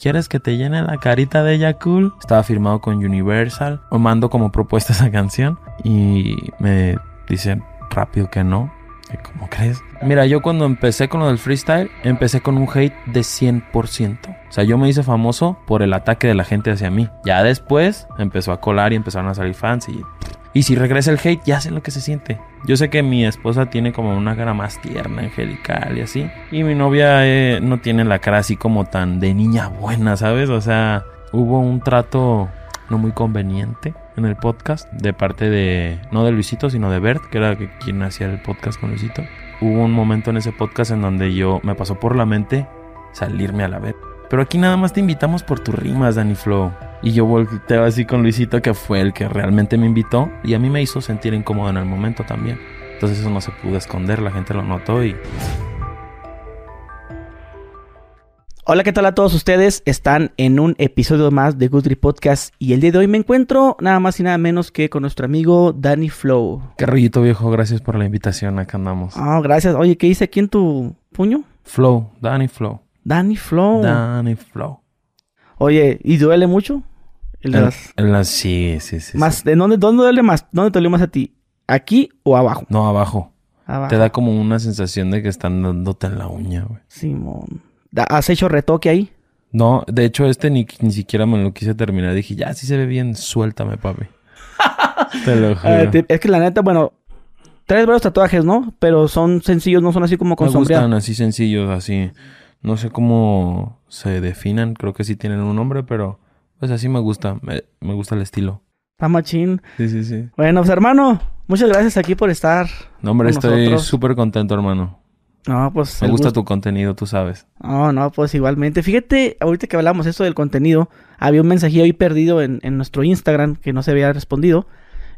¿Quieres que te llene la carita de cool? Estaba firmado con Universal. O mando como propuesta esa canción. Y me dicen rápido que no. ¿Cómo crees? Mira, yo cuando empecé con lo del freestyle, empecé con un hate de 100%. O sea, yo me hice famoso por el ataque de la gente hacia mí. Ya después empezó a colar y empezaron a salir fans y... Y si regresa el hate, ya sé lo que se siente. Yo sé que mi esposa tiene como una cara más tierna, angelical y así. Y mi novia eh, no tiene la cara así como tan de niña buena, ¿sabes? O sea, hubo un trato no muy conveniente en el podcast de parte de, no de Luisito, sino de Bert, que era quien hacía el podcast con Luisito. Hubo un momento en ese podcast en donde yo me pasó por la mente salirme a la vez. Pero aquí nada más te invitamos por tus rimas, Danny Flow. Y yo volteo así con Luisito, que fue el que realmente me invitó. Y a mí me hizo sentir incómodo en el momento también. Entonces eso no se pudo esconder, la gente lo notó y Hola, ¿qué tal a todos ustedes? Están en un episodio más de Goodry Podcast y el día de hoy me encuentro nada más y nada menos que con nuestro amigo Danny Flow. Qué rollito viejo, gracias por la invitación, acá andamos. Ah, gracias. Oye, ¿qué dice aquí en tu puño? Flow, Danny Flow. Danny Flow. Danny Flow. Oye, ¿y duele mucho? El de las... sí, sí, sí. Más, ¿de dónde, dónde duele más? ¿Dónde te duele más a ti? ¿Aquí o abajo? No, abajo. abajo. Te da como una sensación de que están dándote en la uña, güey. Simón. ¿Has hecho retoque ahí? No, de hecho este ni, ni siquiera me lo quise terminar. Dije, ya, si se ve bien, suéltame, papi. Te lo juro. es que la neta, bueno, traes varios tatuajes, ¿no? Pero son sencillos, no son así como con Me gustan así sencillos, así. No sé cómo se definan, creo que sí tienen un nombre, pero pues así me gusta, me, gusta el estilo. Está machín. Sí, sí, sí. Bueno, pues hermano, muchas gracias aquí por estar. No, hombre, estoy súper contento, hermano. No, pues. Me gusta tu contenido, tú sabes. No, no, pues igualmente. Fíjate, ahorita que hablamos eso del contenido, había un mensajillo ahí perdido en, nuestro Instagram que no se había respondido,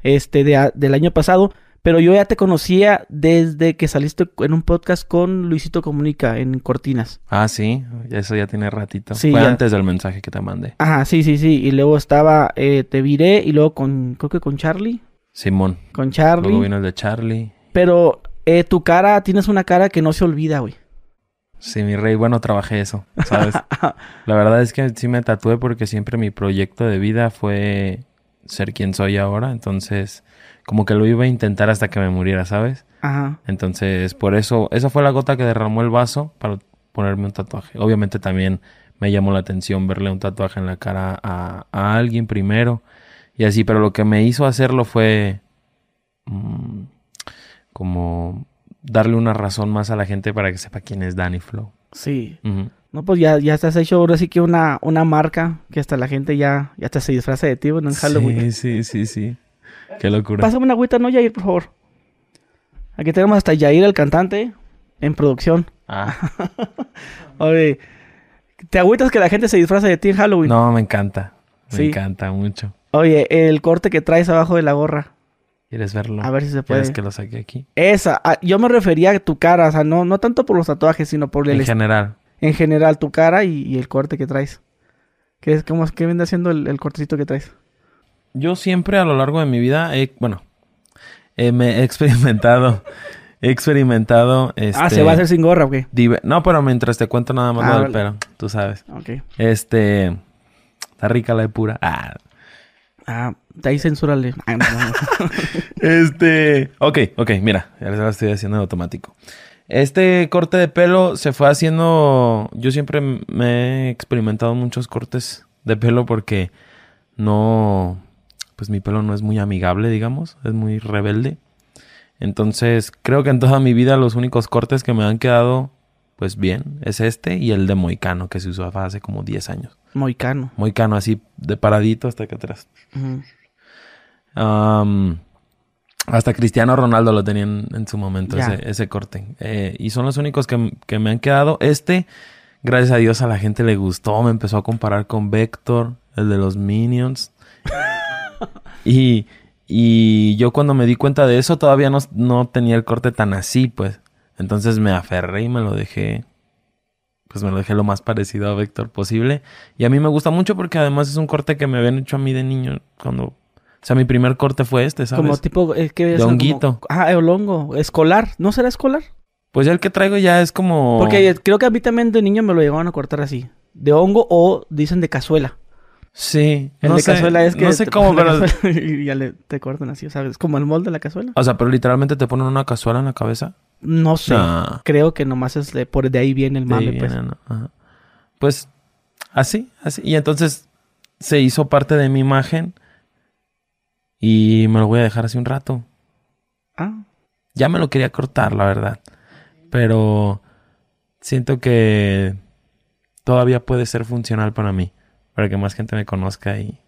este, del año pasado. Pero yo ya te conocía desde que saliste en un podcast con Luisito Comunica en Cortinas. Ah, sí, eso ya tiene ratito. Sí, Fue antes del mensaje que te mandé. Ajá, sí, sí, sí. Y luego estaba, eh, te viré y luego con, creo que con Charlie. Simón. Con Charlie. Luego vino el de Charlie. Pero eh, tu cara, tienes una cara que no se olvida, güey. Sí, mi rey, bueno, trabajé eso, ¿sabes? La verdad es que sí me tatué porque siempre mi proyecto de vida fue ser quien soy ahora, entonces como que lo iba a intentar hasta que me muriera, ¿sabes? Ajá. Entonces, por eso, esa fue la gota que derramó el vaso para ponerme un tatuaje. Obviamente también me llamó la atención verle un tatuaje en la cara a, alguien primero y así, pero lo que me hizo hacerlo fue... Mm, como darle una razón más a la gente para que sepa quién es Danny Flow. Sí. No, pues ya, ya has hecho ahora sí que una, una marca que hasta la gente ya, ya se disfraza de ti en Halloween. Sí, sí, sí, sí. Qué locura. Pásame una agüita, ¿no, Yair, por favor? Aquí tenemos hasta Yair, el cantante, en producción. Ah. Oye, ¿te agüitas que la gente se disfraza de ti en Halloween? No, me encanta. Me encanta mucho. Oye, el corte que traes abajo de la gorra. ¿Quieres verlo? A ver si se puede. ¿Quieres que lo saque aquí? Esa. Ah, yo me refería a tu cara. O sea, no, no tanto por los tatuajes, sino por el... En general. En general, tu cara y, el corte que traes. ¿Qué, es, cómo, qué viene haciendo el, cortecito que traes? Yo siempre a lo largo de mi vida he... Bueno, me he experimentado... he experimentado... Este, ah, ¿se va a hacer sin gorra o qué? No, pero mientras te cuento nada más lo ah, del pelo. Tú sabes. Ok. Este... Está rica la de pura. Ah... Ah, de ahí censúrale. este. Ok, ok, mira, ya lo estoy haciendo en automático. Este corte de pelo se fue haciendo. Yo siempre me he experimentado muchos cortes de pelo porque no. Pues mi pelo no es muy amigable, digamos. Es muy rebelde. Entonces, creo que en toda mi vida los únicos cortes que me han quedado, pues bien, es este y el de Moicano que se usó hace como 10 años. Moicano. Moicano, así de paradito hasta acá atrás. hasta Cristiano Ronaldo lo tenía en, su momento, ese, corte. Eh, y son los únicos que, me han quedado. Este, gracias a Dios, a la gente le gustó. Me empezó a comparar con Vector, el de los Minions. Y, y yo cuando me di cuenta de eso, todavía no, no tenía el corte tan así, pues. Entonces me aferré y me lo dejé pues me lo dejé lo más parecido a Vector posible. Y a mí me gusta mucho porque además es un corte que me habían hecho a mí de niño cuando... O sea, mi primer corte fue este, ¿sabes? Como tipo... Eh, ¿qué de honguito. ah, el hongo. Escolar. ¿No será escolar? Pues ya el que traigo ya es como... Porque creo que a mí también de niño me lo llevaban a cortar así. de hongo o dicen de cazuela. Sí. El no de sé, cazuela es que... No sé cómo, pero... y ya le, te cortan así, ¿sabes? Como el molde de la cazuela. O sea, pero literalmente te ponen una cazuela en la cabeza. No sé. Creo que nomás es de, por de ahí viene el mame, pues. viene. Pues, así, así. Y entonces se hizo parte de mi imagen. Y me lo voy a dejar así un rato. Ah, Ya me lo quería cortar, la verdad. Pero siento que todavía puede ser funcional para mí. Para que más gente me conozca y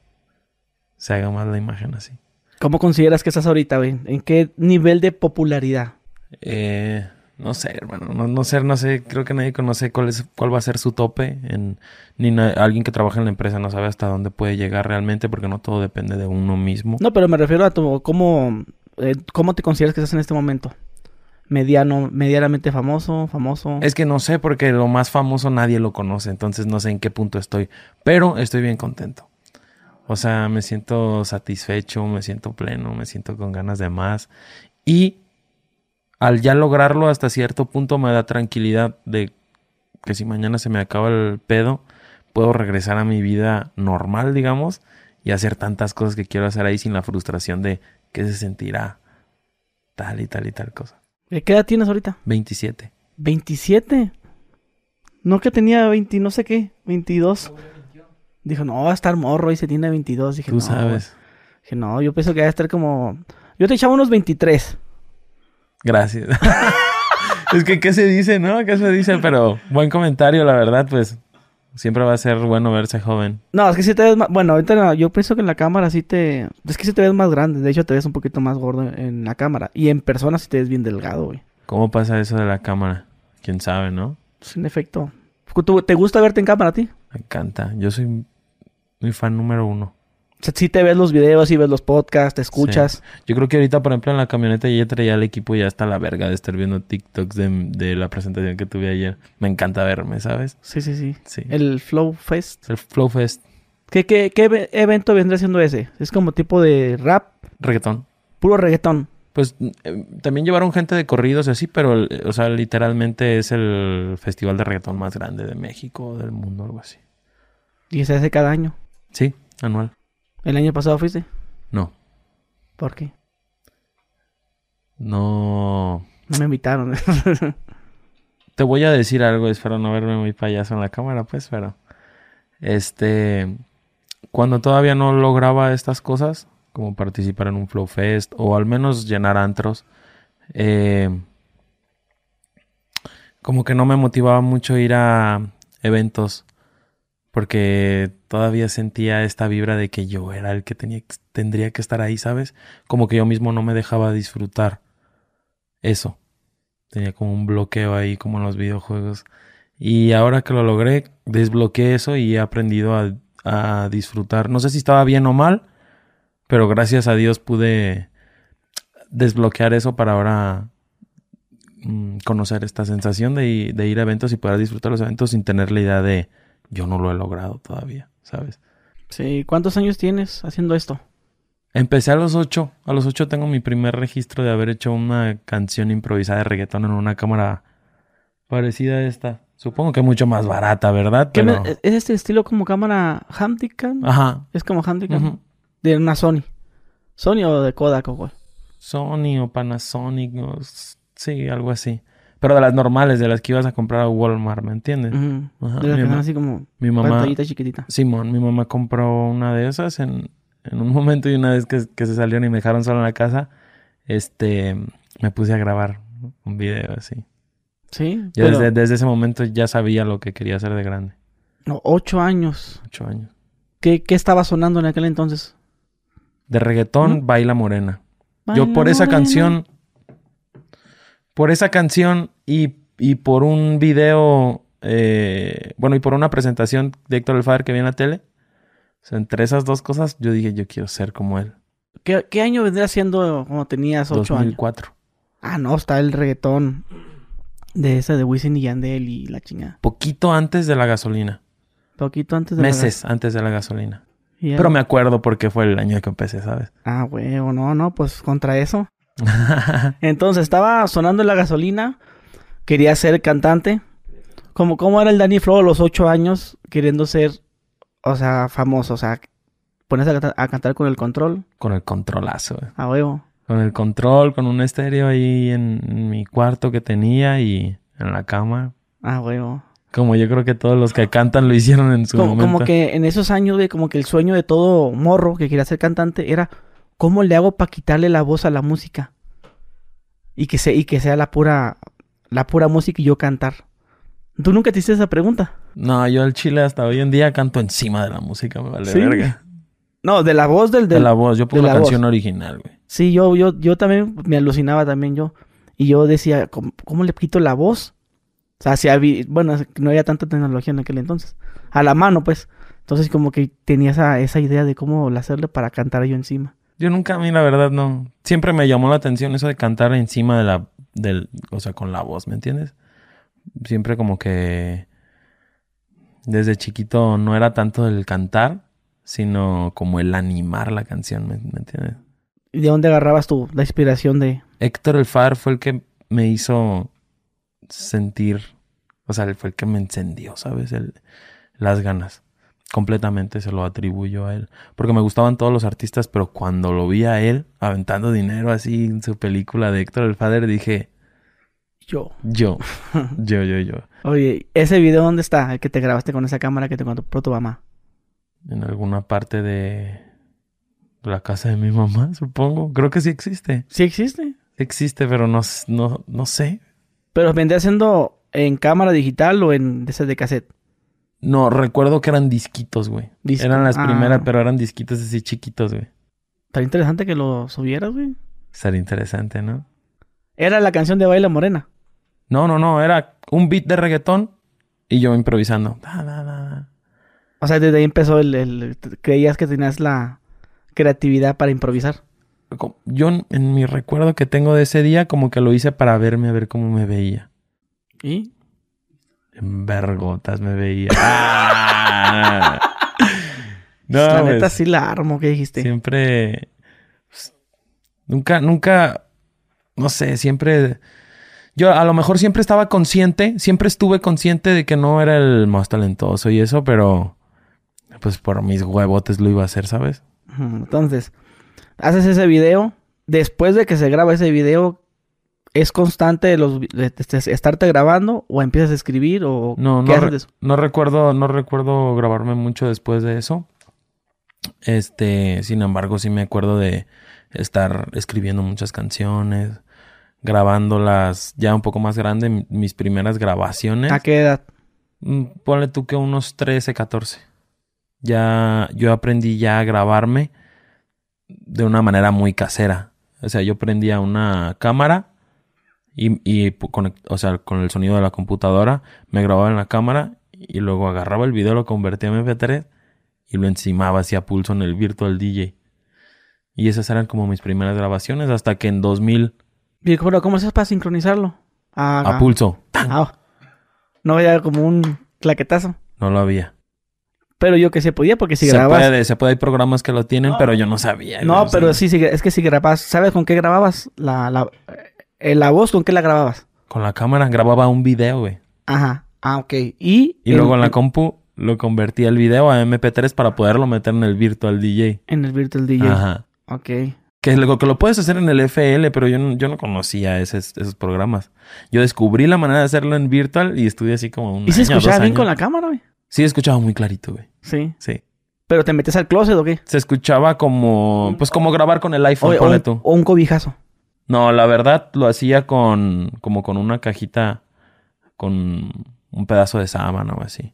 se haga más la imagen así. ¿cómo consideras que estás ahorita, güey? ¿En qué nivel de popularidad? Eh, no sé, hermano. No, no sé, no sé. Creo que nadie conoce cuál, es, cuál va a ser su tope. En, ni na- alguien que trabaja en la empresa no sabe hasta dónde puede llegar realmente porque no todo depende de uno mismo. No, pero me refiero a tu, cómo, eh, cómo te consideras que estás en este momento. Medianamente famoso, famoso. Es que no sé porque lo más famoso nadie lo conoce, entonces no sé en qué punto estoy, pero estoy bien contento. O sea, me siento satisfecho, me siento pleno, me siento con ganas de más y al ya lograrlo hasta cierto punto me da tranquilidad de que si mañana se me acaba el pedo, puedo regresar a mi vida normal, digamos, y hacer tantas cosas que quiero hacer ahí sin la frustración de qué se sentirá tal y tal y tal cosa. ¿Eh, ¿Qué edad tienes ahorita? 27. 27. No que tenía 20, no sé qué, 22. Dijo, no, va a estar morro y se tiene 22. Dije, Tú no, sabes. Dije, no, yo pienso que va a estar como... Yo te echaba unos 23. Gracias. es que, ¿qué se dice, no? ¿Qué se dice? Pero buen comentario, la verdad, pues siempre va a ser bueno verse joven. No, es que si te ves más... Bueno, ahorita no, yo pienso que en la cámara sí te... Es que sí te ves más grande. De hecho, te ves un poquito más gordo en la cámara. Y en persona sí te ves bien delgado, güey. ¿Cómo pasa eso de la cámara? Quién sabe, ¿no? Sin efecto. ¿Tú- ¿Te gusta verte en cámara a ti? Me encanta. Yo soy mi fan número uno. Sea, sí te ves los videos, sí ves los podcasts, te escuchas. Yo creo que ahorita, por ejemplo, en la camioneta ya traía el equipo ya está la verga de estar viendo TikToks de, de la presentación que tuve ayer. Me encanta verme, ¿sabes? Sí, sí, sí. Sí. El Flow Fest. El Flow Fest. ¿Qué, qué, qué eve- evento vendría siendo ese? Es como tipo de rap, Reggaetón. puro reggaetón. Pues eh, también llevaron gente de corridos y así, pero, o sea, literalmente es el festival de reggaetón más grande de México, del mundo, algo así. Y se hace cada año. Sí, anual. ¿El año pasado fuiste? No, ¿Por qué? no. No me invitaron. Te voy a decir algo, espero no verme muy payaso en la cámara, pues, pero. Este. Cuando todavía no lograba estas cosas, como participar en un Flow Fest, o al menos llenar antros, eh, como que no me motivaba mucho ir a eventos, porque todavía sentía esta vibra de que yo era el que tenía, tendría que estar ahí, ¿sabes? Como que yo mismo no me dejaba disfrutar eso. Tenía como un bloqueo ahí, como en los videojuegos. Y ahora que lo logré, desbloqueé eso y he aprendido a, disfrutar. No sé si estaba bien o mal, pero gracias a Dios pude desbloquear eso para ahora mm, conocer esta sensación de, de ir a eventos y poder disfrutar los eventos sin tener la idea de yo no lo he logrado todavía, ¿sabes? sí, ¿cuántos años tienes haciendo esto? Empecé a los ocho. A los ocho tengo mi primer registro de haber hecho una canción improvisada de reggaetón en una cámara parecida a esta. Supongo que mucho más barata, ¿verdad? ¿Qué Pero... me- ¿Es este estilo como cámara Handycam? Ajá. Es como Handycam. De una Sony. ¿Sony o de Kodak o cuál? Sony o Panasonic o... Sí, algo así. Pero de las normales, de las que ibas a comprar a Walmart, ¿me entiendes? Ajá, De las que así como Mi mamá... chiquitita. Simón, mi mamá compró una de esas en, en un momento y una vez que, que se salieron y me dejaron solo en la casa, este, me puse a grabar un video así. Sí, Yo pero desde, desde ese momento ya sabía lo que quería hacer de grande. no, ocho años. Ocho años. ¿Qué, ¿Qué estaba sonando en aquel entonces? De reggaetón, ¿Mm? Baila Morena. Yo por esa morena. canción, por esa canción y, y por un video, eh, bueno, y por una presentación de Héctor El Father que vi en la tele, o sea, entre esas dos cosas, yo dije, yo quiero ser como él. ¿Qué, qué año vendría siendo cuando tenías ocho años? 2004. Ah, no, está el reggaetón de ese de Wisin y Yandel y la chingada. Poquito antes de la gasolina. Poquito antes de la Meses antes de la gasolina. Pero me acuerdo porque fue el año que empecé, ¿sabes? Ah, huevo, no, no, pues contra eso. Entonces, estaba sonando la gasolina, quería ser cantante. Como, ¿Cómo era el Danny Flow a los ocho años queriendo ser, o sea, famoso? O sea, pones a, canta- a cantar con el control. Con el controlazo, güey. A huevo. Con el control, con un estéreo ahí en, en mi cuarto que tenía y en la cama. A huevo. Como yo creo que todos los que cantan lo hicieron en su Como, momento. como que en esos años, güey, como que el sueño de todo morro que quería ser cantante era ¿cómo le hago para quitarle la voz a la música? Y que, se, y que sea la pura, la pura música y yo cantar. ¿Tú nunca te hiciste esa pregunta? No, yo al chile hasta hoy en día canto encima de la música, me vale ¿Sí? verga. No, de la voz del... De del la voz, yo pongo de la, voz. canción original, güey. Sí, yo, yo, yo también me alucinaba también yo. Y yo decía, ¿cómo, cómo le quito la voz? O sea, si había, bueno, no había tanta tecnología en aquel entonces. A la mano, pues. Entonces como que tenía esa, esa idea de cómo hacerle para cantar yo encima. Yo nunca, a mí la verdad no. Siempre me llamó la atención eso de cantar encima de la, del, o sea, con la voz, ¿me entiendes? Siempre como que desde chiquito no era tanto el cantar, sino como el animar la canción, ¿me, me entiendes? ¿Y de dónde agarrabas tú la inspiración de...? Héctor el Far fue el que me hizo sentir, o sea, fue el que me encendió, ¿sabes? El- las ganas. Completamente se lo atribuyo a él. Porque me gustaban todos los artistas, pero cuando lo vi a él aventando dinero así en su película de Héctor el Father, dije, Yo. yo, yo, yo, yo. Oye, ¿ese video dónde está? El que te grabaste con esa cámara que te compró tu mamá. En alguna parte de la casa de mi mamá, supongo. Creo que sí existe. Sí existe. Existe, pero no, no, no sé. Pero vendría siendo en cámara digital o en de esas de cassette. No, recuerdo que eran disquitos, güey. Eran las Ah. primeras, pero eran disquitos así chiquitos, güey. Estaría interesante que lo subieras, güey. Estaría interesante, ¿no? Era la canción de Baila Morena. No, no, no. Era un beat de reggaetón y yo improvisando. Da, da, da, da. O sea, desde ahí empezó el, el- Creías que tenías la creatividad para improvisar. Yo en mi recuerdo que tengo de ese día como que lo hice para verme a ver cómo me veía. ¿Y? En vergotas me veía. Ah. no, la pues, neta sí la armo, ¿qué dijiste? siempre... pues, nunca, nunca... No sé, siempre... Yo a lo mejor siempre estaba consciente, siempre estuve consciente de que no era el más talentoso y eso, pero... Pues por mis huevotes lo iba a hacer, ¿sabes? Entonces, haces ese video. Después de que se graba ese video, ¿es constante los, estarte grabando o empiezas a escribir o No, qué no, haces re- de eso? no recuerdo, no recuerdo grabarme mucho después de eso. Este, sin embargo, sí me acuerdo de estar escribiendo muchas canciones, grabándolas ya un poco más grande, mi- mis primeras grabaciones. ¿A qué edad? Mm, Ponle tú que unos 13, 14. Ya yo aprendí ya a grabarme de una manera muy casera. O sea, yo prendía una cámara y, y conect- o sea, con el sonido de la computadora me grababa en la cámara y luego agarraba el video, lo convertía en MP3 y lo encimaba así a pulso en el Virtual DJ. Y esas eran como mis primeras grabaciones hasta que en 2000 Y, pero, ¿Cómo haces para sincronizarlo? Ah, a pulso ah, no era como un claquetazo. no lo había. Pero yo que se podía porque si se grabas... puede, se puede, hay programas que lo tienen, pero yo no sabía. No, pero sí, sí, es que si grabas... ¿Sabes con qué grababas? La, la, eh, la voz, ¿con qué la grababas? Con la cámara grababa un video, güey. Ajá. Ah, ok. Y... Y luego en la compu lo convertía el video a MP3 para poderlo meter en el Virtual DJ. En el Virtual DJ. Ajá. Ok. Que lo, que lo puedes hacer en el FL, pero yo no, yo no conocía esos, esos programas. Yo descubrí la manera de hacerlo en Virtual y estuve así como un ¿Y se año, escuchaba bien años. con la cámara, güey? Sí, escuchaba muy clarito, güey. Sí. Sí. ¿Pero te metes al closet o qué? Se escuchaba como... Pues como grabar con el iPhone, o un, o un cobijazo. No, la verdad lo hacía con... Como con una cajita... Con un pedazo de sábana o así.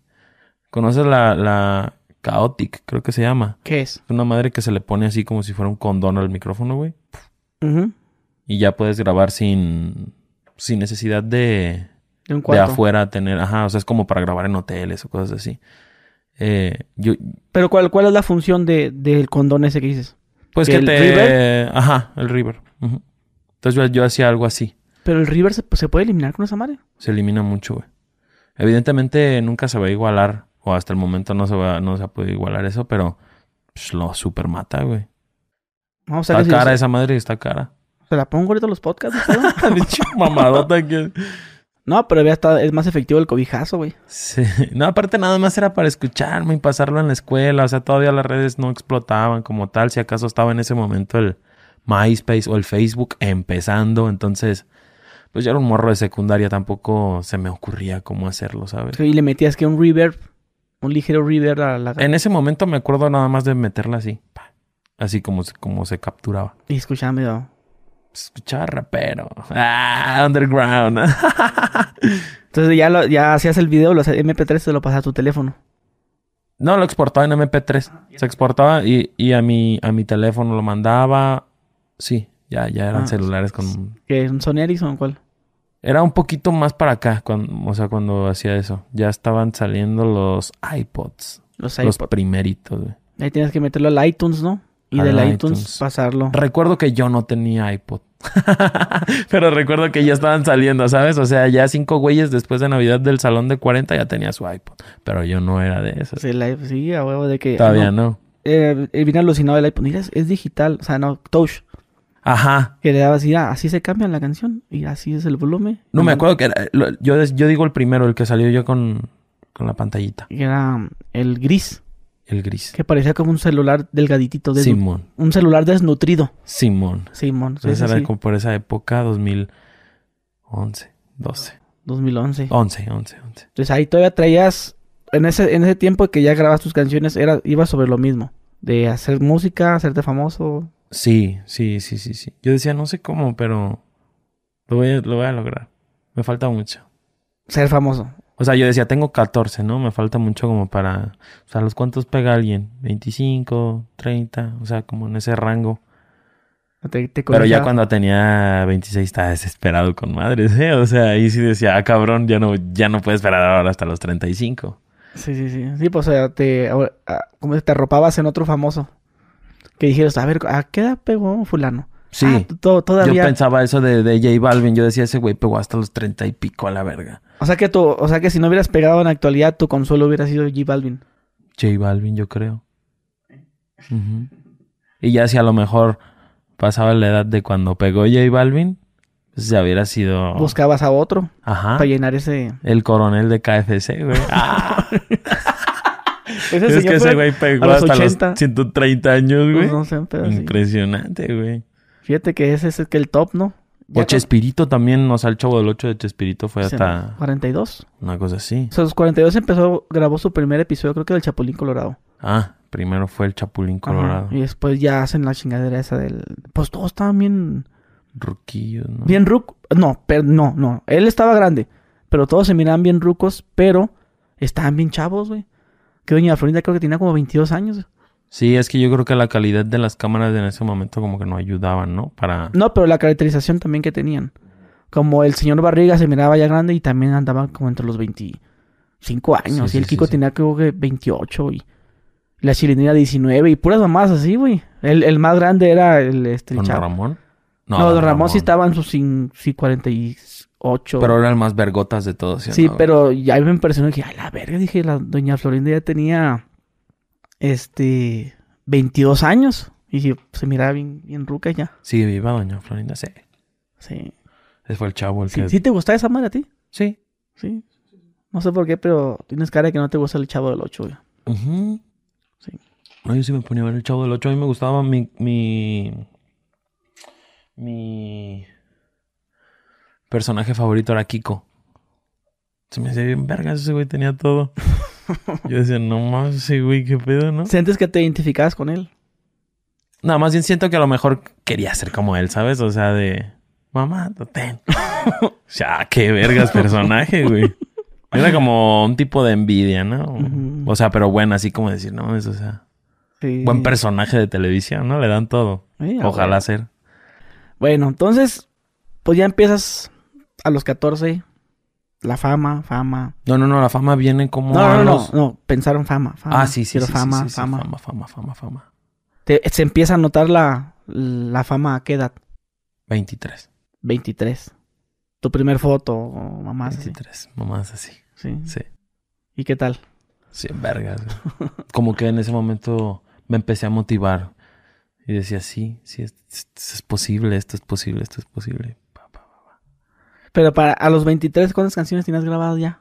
¿Conoces la, la Chaotic? Creo que se llama. ¿Qué es? Es una madre que se le pone así como si fuera un condón al micrófono, güey. Ujú. Y ya puedes grabar sin... Sin necesidad de... De un De cuarto. afuera tener... Ajá, o sea, es como para grabar en hoteles o cosas así. Eh, yo... Pero ¿cuál, cuál es la función de, del condón ese que dices? Pues que ¿El te... River? Ajá, el River. Ujú. Entonces yo, yo hacía algo así. Pero el River se, se puede eliminar con esa madre. Se elimina mucho, güey. Evidentemente nunca se va a igualar. O hasta el momento no se va... No se puede igualar eso, pero... Pues lo super mata, güey. Vamos a Está ver si cara esa madre, está cara. se la pongo ahorita a los podcasts. ¿no? Mamadota que... No, pero había estado, es más efectivo el cobijazo, güey. Sí. No, aparte nada más era para escucharme y pasarlo en la escuela. O sea, todavía las redes no explotaban como tal. Si acaso estaba en ese momento el MySpace o el Facebook empezando. Entonces, pues yo era un morro de secundaria. Tampoco se me ocurría cómo hacerlo, ¿sabes? Y le metías que un reverb, un ligero reverb a la... En ese momento me acuerdo nada más de meterla así. Así como, se- como se capturaba. Y escuchaba medio... Escuchaba rapero. Ah, underground. Entonces ya, lo, ya hacías el video, los MP3 se lo pasaba a tu teléfono. No, lo exportaba en MP3. Se exportaba y, y a mi a mi teléfono lo mandaba. Sí, ya, ya eran Ah. celulares con. ¿Que un Sony Ericsson cuál? Era un poquito más para acá, cuando, o sea, cuando hacía eso. Ya estaban saliendo los iPods. Los Los iPod. primeritos, güey. Ahí tienes que meterlo al iTunes, ¿no? Y Al del iTunes, iTunes. pasarlo. Recuerdo que yo no tenía iPod. Pero recuerdo que ya estaban saliendo, ¿sabes? O sea, ya cinco güeyes después de Navidad del salón de 40 ya tenía su iPod. Pero yo no era de esos. Sí, la- sí, a huevo de que... Todavía no. no. Eh, eh, vine alucinado del iPod. Mira, es, es digital, o sea, no, touch. Ajá. Que le daba así, ah, así se cambia la canción y así es el volumen. No me acuerdo que era, lo- yo, yo digo el primero, el que salió yo con, con la pantallita. Que era um, el gris, El gris. que parecía como un celular delgaditito, desnu- Simón. un celular desnutrido. Simón. Simón, sí, Entonces sí, era sí. como por esa época, 2011, 12, 2011. 11, 11, 11. Entonces ahí todavía traías, en ese, en ese tiempo que ya grabas tus canciones, era, iba sobre lo mismo. De hacer música, hacerte famoso. Sí, sí, sí, sí, sí. Yo decía, no sé cómo, pero lo voy a, lo voy a lograr. Me falta mucho. Ser famoso. O sea, yo decía, tengo 14, ¿no? Me falta mucho como para... O sea, ¿los cuántos pega alguien? 25, 30, o sea, como en ese rango. Te, te Pero ya cuando tenía 26 estaba desesperado con madres, ¿eh? O sea, ahí sí decía, ah, cabrón, ya no, ya no puedo esperar ahora hasta los 35. Sí, sí, sí. Sí, pues o sea, te, ah, como te arropabas en otro famoso. Que dijeras, a ver, ¿a qué edad pegó fulano? Sí. Ah, to- Yo todavía. pensaba eso de, de J Balvin. Yo decía, ese güey pegó hasta los 30 y pico a la verga. O sea que tú, o sea que si no hubieras pegado en la actualidad, tu consuelo hubiera sido J Balvin. J Balvin, yo creo. Ujú. Y ya si a lo mejor pasaba la edad de cuando pegó J Balvin, pues ya hubiera sido... Buscabas a otro Ajá. para llenar ese. El coronel de KFC, güey. Ah, Ese es que ese güey pegó los hasta 80. los 130 años, güey. pues, no sé, pero sí. Impresionante, güey. Fíjate que ese es el que el top, ¿no? Ya O Chespirito también, o sea, el chavo del 8 de Chespirito fue hasta 42. una cosa así. O sea, los 42 empezó, grabó su primer episodio, creo que del Chapulín Colorado. Ah, primero fue el Chapulín Colorado. Ajá, Y después ya hacen la chingadera esa del. Pues todos estaban bien. Ruquillo, ¿no? Bien ruc. No, pero no, no. Él estaba grande. Pero todos se miraban bien rucos, pero estaban bien chavos, güey. Que doña Florinda creo que tenía como 22 años. Sí, es que yo creo que la calidad de las cámaras en ese momento como que no ayudaban, ¿no? Para... No, pero la caracterización también que tenían. Como el señor Barriga se miraba ya grande y también andaba como entre los 25 años. Sí, y el sí, Kiko sí, tenía creo que 28 y la Chilindrina 19 y puras mamás así, güey. El, el más grande era el, este, ¿Don. Ramón? No, don Ramón, sí estaba en sus cin- sí, 48. Pero era el más vergotas de todos. sí, no? pero ya me impresionó. Dije, a la verga, dije, la doña Florinda ya tenía, este, 22 años. Y sí, se miraba bien, bien ruca ya. Sí, viva doña Florinda, sí. Sí. Ese fue el chavo el ¿Sí, que... ¿sí te gusta esa madre a ti? Sí. Sí. No sé por qué, pero tienes cara de que no te gusta el chavo del 8, güey. Ujú. Sí. No, yo sí me ponía a ver el chavo del 8. A mí me gustaba mi... Mi... Mi... Personaje favorito era Kiko. Se me hacía bien vergas ese güey, tenía todo. Yo decía, no más, ese güey, qué pedo, ¿no? ¿Sientes que te identificabas con él? Nada más bien siento que a lo mejor quería ser como él, ¿sabes? O sea, de... Mamá, ten. o sea, qué vergas personaje, güey. Era como un tipo de envidia, ¿no? O sea, pero bueno, así como decir, no, es, o sea... Sí. Buen personaje de televisión, ¿no? Le dan todo. Sí, Ojalá bueno. ser. Bueno, entonces, pues ya empiezas a los 14. La fama, fama. No, no, no, la fama viene como No, no, no, no, pensaron fama, fama. Ah, sí, sí, Quiero sí, fama, fama. fama, fama, fama, fama. Te- se empieza a notar la, la fama a qué edad? 23. 23. Tu primer foto, mamás así. 23. Mamás así. Sí. Sí. ¿Y qué tal? Sí, vergas. Como que en ese momento me empecé a motivar. Y decía, sí, sí, es, es- es posible, esto es posible, esto es posible. Pero para a los 23, ¿cuántas canciones tienes grabadas ya?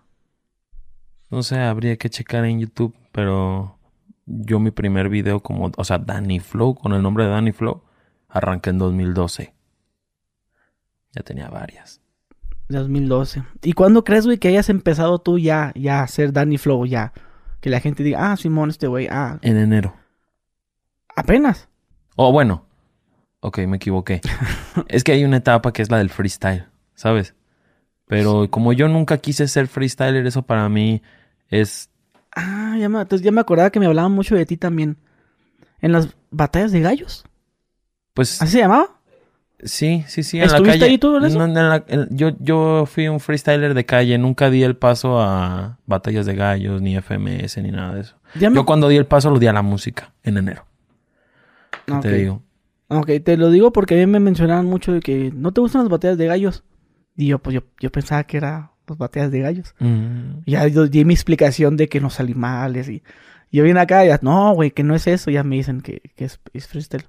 No sé, habría que checar en YouTube, pero yo mi primer video como, o sea, Danny Flow, con el nombre de Danny Flow, arranqué en 2012. Ya tenía varias. 2012. ¿Y cuándo crees, güey, que hayas empezado tú ya, ya a hacer Danny Flow, ya? Que la gente diga, ah, Simón, este güey, ah. En enero. Apenas. Oh, bueno. Ok, me equivoqué. es que hay una etapa que es la del freestyle, ¿sabes? Pero como yo nunca quise ser freestyler, eso para mí es... Ah, ya me, entonces ya me acordaba que me hablaban mucho de ti también. En las batallas de gallos. Pues ¿Así se llamaba? sí, sí, sí. En la ¿Estuviste calle. ahí tú en eso? No, en la- en- yo, yo fui un freestyler de calle, nunca di el paso a batallas de gallos, ni FMS, ni nada de eso. Me... Yo cuando di el paso lo di a la música, en enero. ¿Qué Ok. te digo? Ok, te lo digo porque a mí me mencionaban mucho de que no te gustan las batallas de gallos. Y yo, pues yo, yo pensaba que era las batallas de gallos. Mm, Y ya yo di mi explicación de que los animales y... y Yo vine acá y ya, no, güey, que no es eso. Ya me dicen que, que es, es freestyle.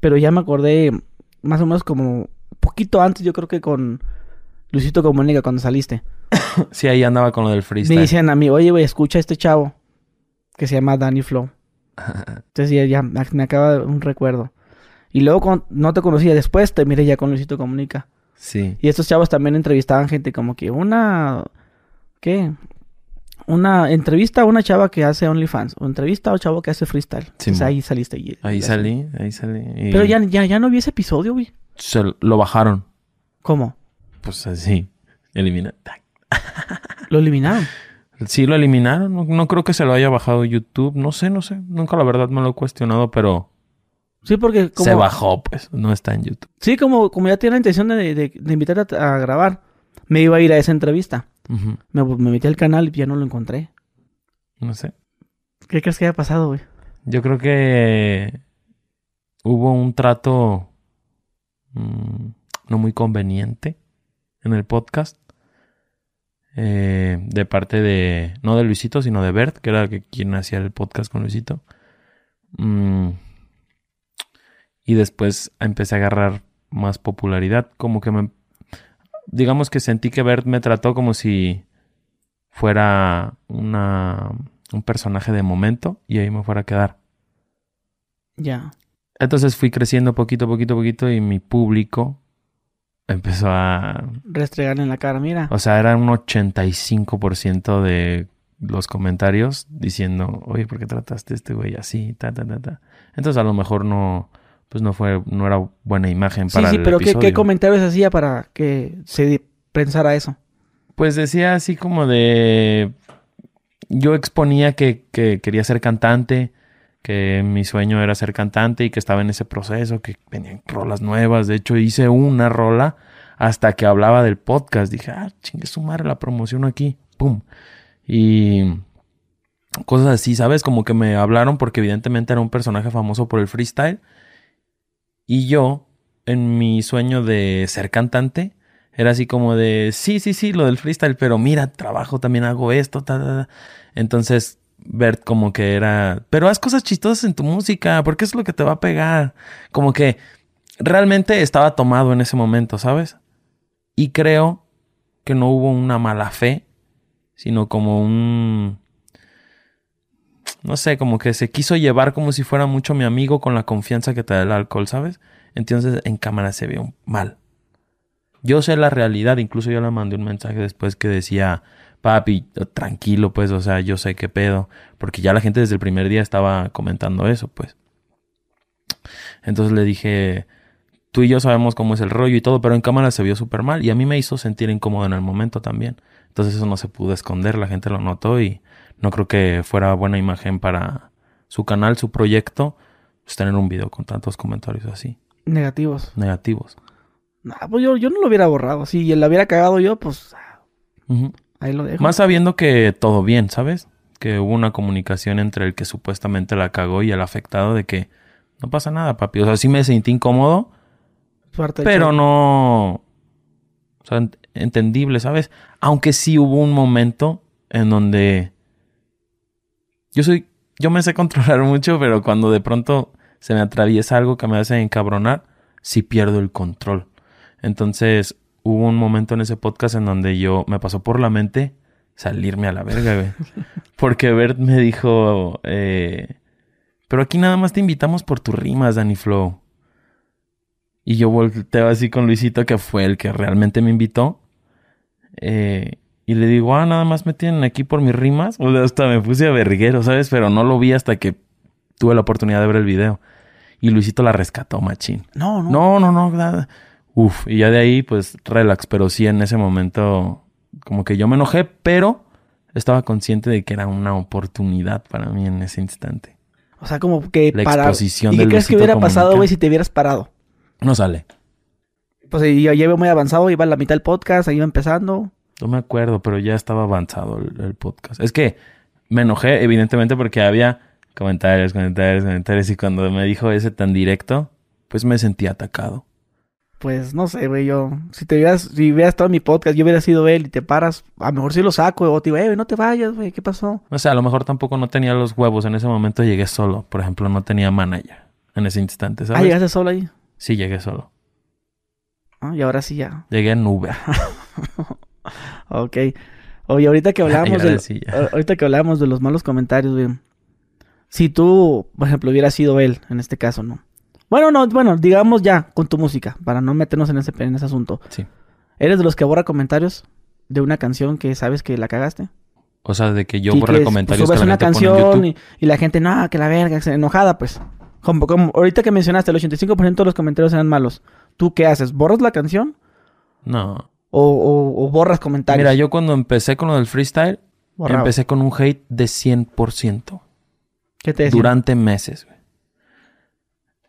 Pero ya me acordé más o menos como poquito antes, yo creo que con Luisito Comunica cuando saliste. Sí, ahí andaba con lo del freestyle. Me decían a mí, oye, güey, escucha a este chavo que se llama Danny Flow. Entonces ya, ya me acaba de un recuerdo. Y luego cuando no te conocía, después te miré ya con Luisito Comunica. Sí. Y estos chavos también entrevistaban gente como que una... ¿Qué? Una entrevista a una chava que hace OnlyFans. O entrevista a un chavo que hace freestyle. Entonces mo. ahí saliste. Y, Ahí salí, ahí salí. y Pero ya, ya, ya no vi ese episodio, güey. se lo bajaron. ¿Cómo? Pues así. Elimina. Lo eliminaron. Sí, lo eliminaron. No, no creo que se lo haya bajado YouTube. No sé, no sé. Nunca la verdad me lo he cuestionado, pero Sí, porque como... se bajó, pues. No está en YouTube. Sí, como, como ya tenía la intención de, de, de invitar a, a grabar, me iba a ir a esa entrevista. Me, me metí al canal y ya no lo encontré. No sé. ¿Qué crees que haya pasado, güey? Yo creo que hubo un trato mm, no muy conveniente en el podcast. eh, de parte de, no de Luisito, sino de Bert, que era quien hacía el podcast con Luisito. Mm, y después empecé a agarrar más popularidad. Como que me, digamos que sentí que Bert me trató como si fuera una, un personaje de momento y ahí me fuera a quedar. Ya. Entonces fui creciendo poquito, poquito, poquito y mi público empezó a... Restregar en la cara, mira. O sea, era un 85% de los comentarios diciendo, oye, ¿por qué trataste a este güey así? Ta, ta, ta, ta. Entonces a lo mejor no, pues no fue, no era buena imagen Sí, para sí, el pero ¿qué, ¿qué episodio. comentarios hacía para que se pensara eso? Pues decía así como de... Yo exponía que, que quería ser cantante, que mi sueño era ser cantante y que estaba en ese proceso, que venían rolas nuevas. De hecho, hice una rola hasta que hablaba del podcast. Dije, ah, chingue su madre, la promoción aquí. ¡Pum! Y cosas así, ¿sabes? Como que me hablaron porque evidentemente era un personaje famoso por el freestyle. Y yo, en mi sueño de ser cantante, era así como de, sí, sí, sí, lo del freestyle, pero mira, trabajo, también hago esto, ta, ta. Entonces, Bert como que era, pero haz cosas chistosas en tu música, porque es lo que te va a pegar. Como que realmente estaba tomado en ese momento, ¿sabes? Y creo que no hubo una mala fe, sino como un... No sé, como que se quiso llevar como si fuera mucho mi amigo con la confianza que te da el alcohol, ¿sabes? Entonces en cámara se vio mal. Yo sé la realidad, incluso yo le mandé un mensaje después que decía, papi, tranquilo, pues, o sea, yo sé qué pedo, porque ya la gente desde el primer día estaba comentando eso, pues. Entonces le dije, tú y yo sabemos cómo es el rollo y todo, pero en cámara se vio súper mal y a mí me hizo sentir incómodo en el momento también. Entonces eso no se pudo esconder, la gente lo notó y no creo que fuera buena imagen para su canal, su proyecto, pues tener un video con tantos comentarios así, Negativos. negativos. Nah, pues yo, yo no lo hubiera borrado. Si la hubiera cagado yo, pues ahí lo dejo. Más sabiendo que todo bien, ¿sabes? Que hubo una comunicación entre el que supuestamente la cagó y el afectado de que no pasa nada, papi. O sea, sí me sentí incómodo, Suerte, pero no... O sea, ent- entendible, ¿sabes? Aunque sí hubo un momento en donde... Yo soy... Yo me sé controlar mucho, pero cuando de pronto se me atraviesa algo que me hace encabronar, sí pierdo el control. Entonces, hubo un momento en ese podcast en donde yo me pasó por la mente salirme a la verga, güey. Porque Bert me dijo, eh, pero aquí nada más te invitamos por tus rimas, Danny Flow. Y yo volteo así con Luisito, que fue el que realmente me invitó. Eh, y le digo, ah, nada más me tienen aquí por mis rimas. O sea, hasta me puse a verguero, ¿sabes? Pero no lo vi hasta que tuve la oportunidad de ver el video. Y Luisito la rescató, machín. No, no. No, no, no, nada. Uf, y ya de ahí, pues, relax. Pero sí, en ese momento, como que yo me enojé, pero estaba consciente de que era una oportunidad para mí en ese instante. O sea, como que La para- exposición ¿Y qué crees que hubiera pasado, güey, si te hubieras parado? No sale. Pues yo llevo muy avanzado, iba a la mitad del podcast, ahí iba empezando. No me acuerdo, pero ya estaba avanzado el, el podcast. Es que me enojé, evidentemente, porque había comentarios, comentarios, comentarios. Y cuando me dijo ese tan directo, pues me sentí atacado. Pues no sé, güey, yo. Si te hubieras, si hubieras estado en mi podcast, yo hubiera sido él y te paras, a lo mejor sí lo saco, o te digo, eh, no te vayas, güey, ¿qué pasó? O sea, a lo mejor tampoco no tenía los huevos. En ese momento llegué solo. Por ejemplo, no tenía manager en ese instante, Ah, llegaste solo ahí. Sí, llegué solo. Ah, y ahora sí ya. Llegué en Uber. Ok. Oye, ahorita que hablamos de, ahorita que de los malos comentarios, güey. Si tú, por ejemplo, hubieras sido él, en este caso, ¿no? Bueno, no, bueno, digamos ya, con tu música, para no meternos en ese, en ese asunto. Sí. ¿Eres de los que borra comentarios de una canción que sabes que la cagaste? O sea, de que yo Sí, borré que comentarios subes que la una canción y, y la gente, no, que la verga, se- enojada, pues. Como, como ahorita que mencionaste, el 85% de los comentarios eran malos. ¿Tú qué haces? ¿Borras la canción No. O, o- o borras comentarios? Mira, yo cuando empecé con lo del freestyle, Borraba. empecé con un hate de 100%. ¿Qué te decía? durante meses. güey.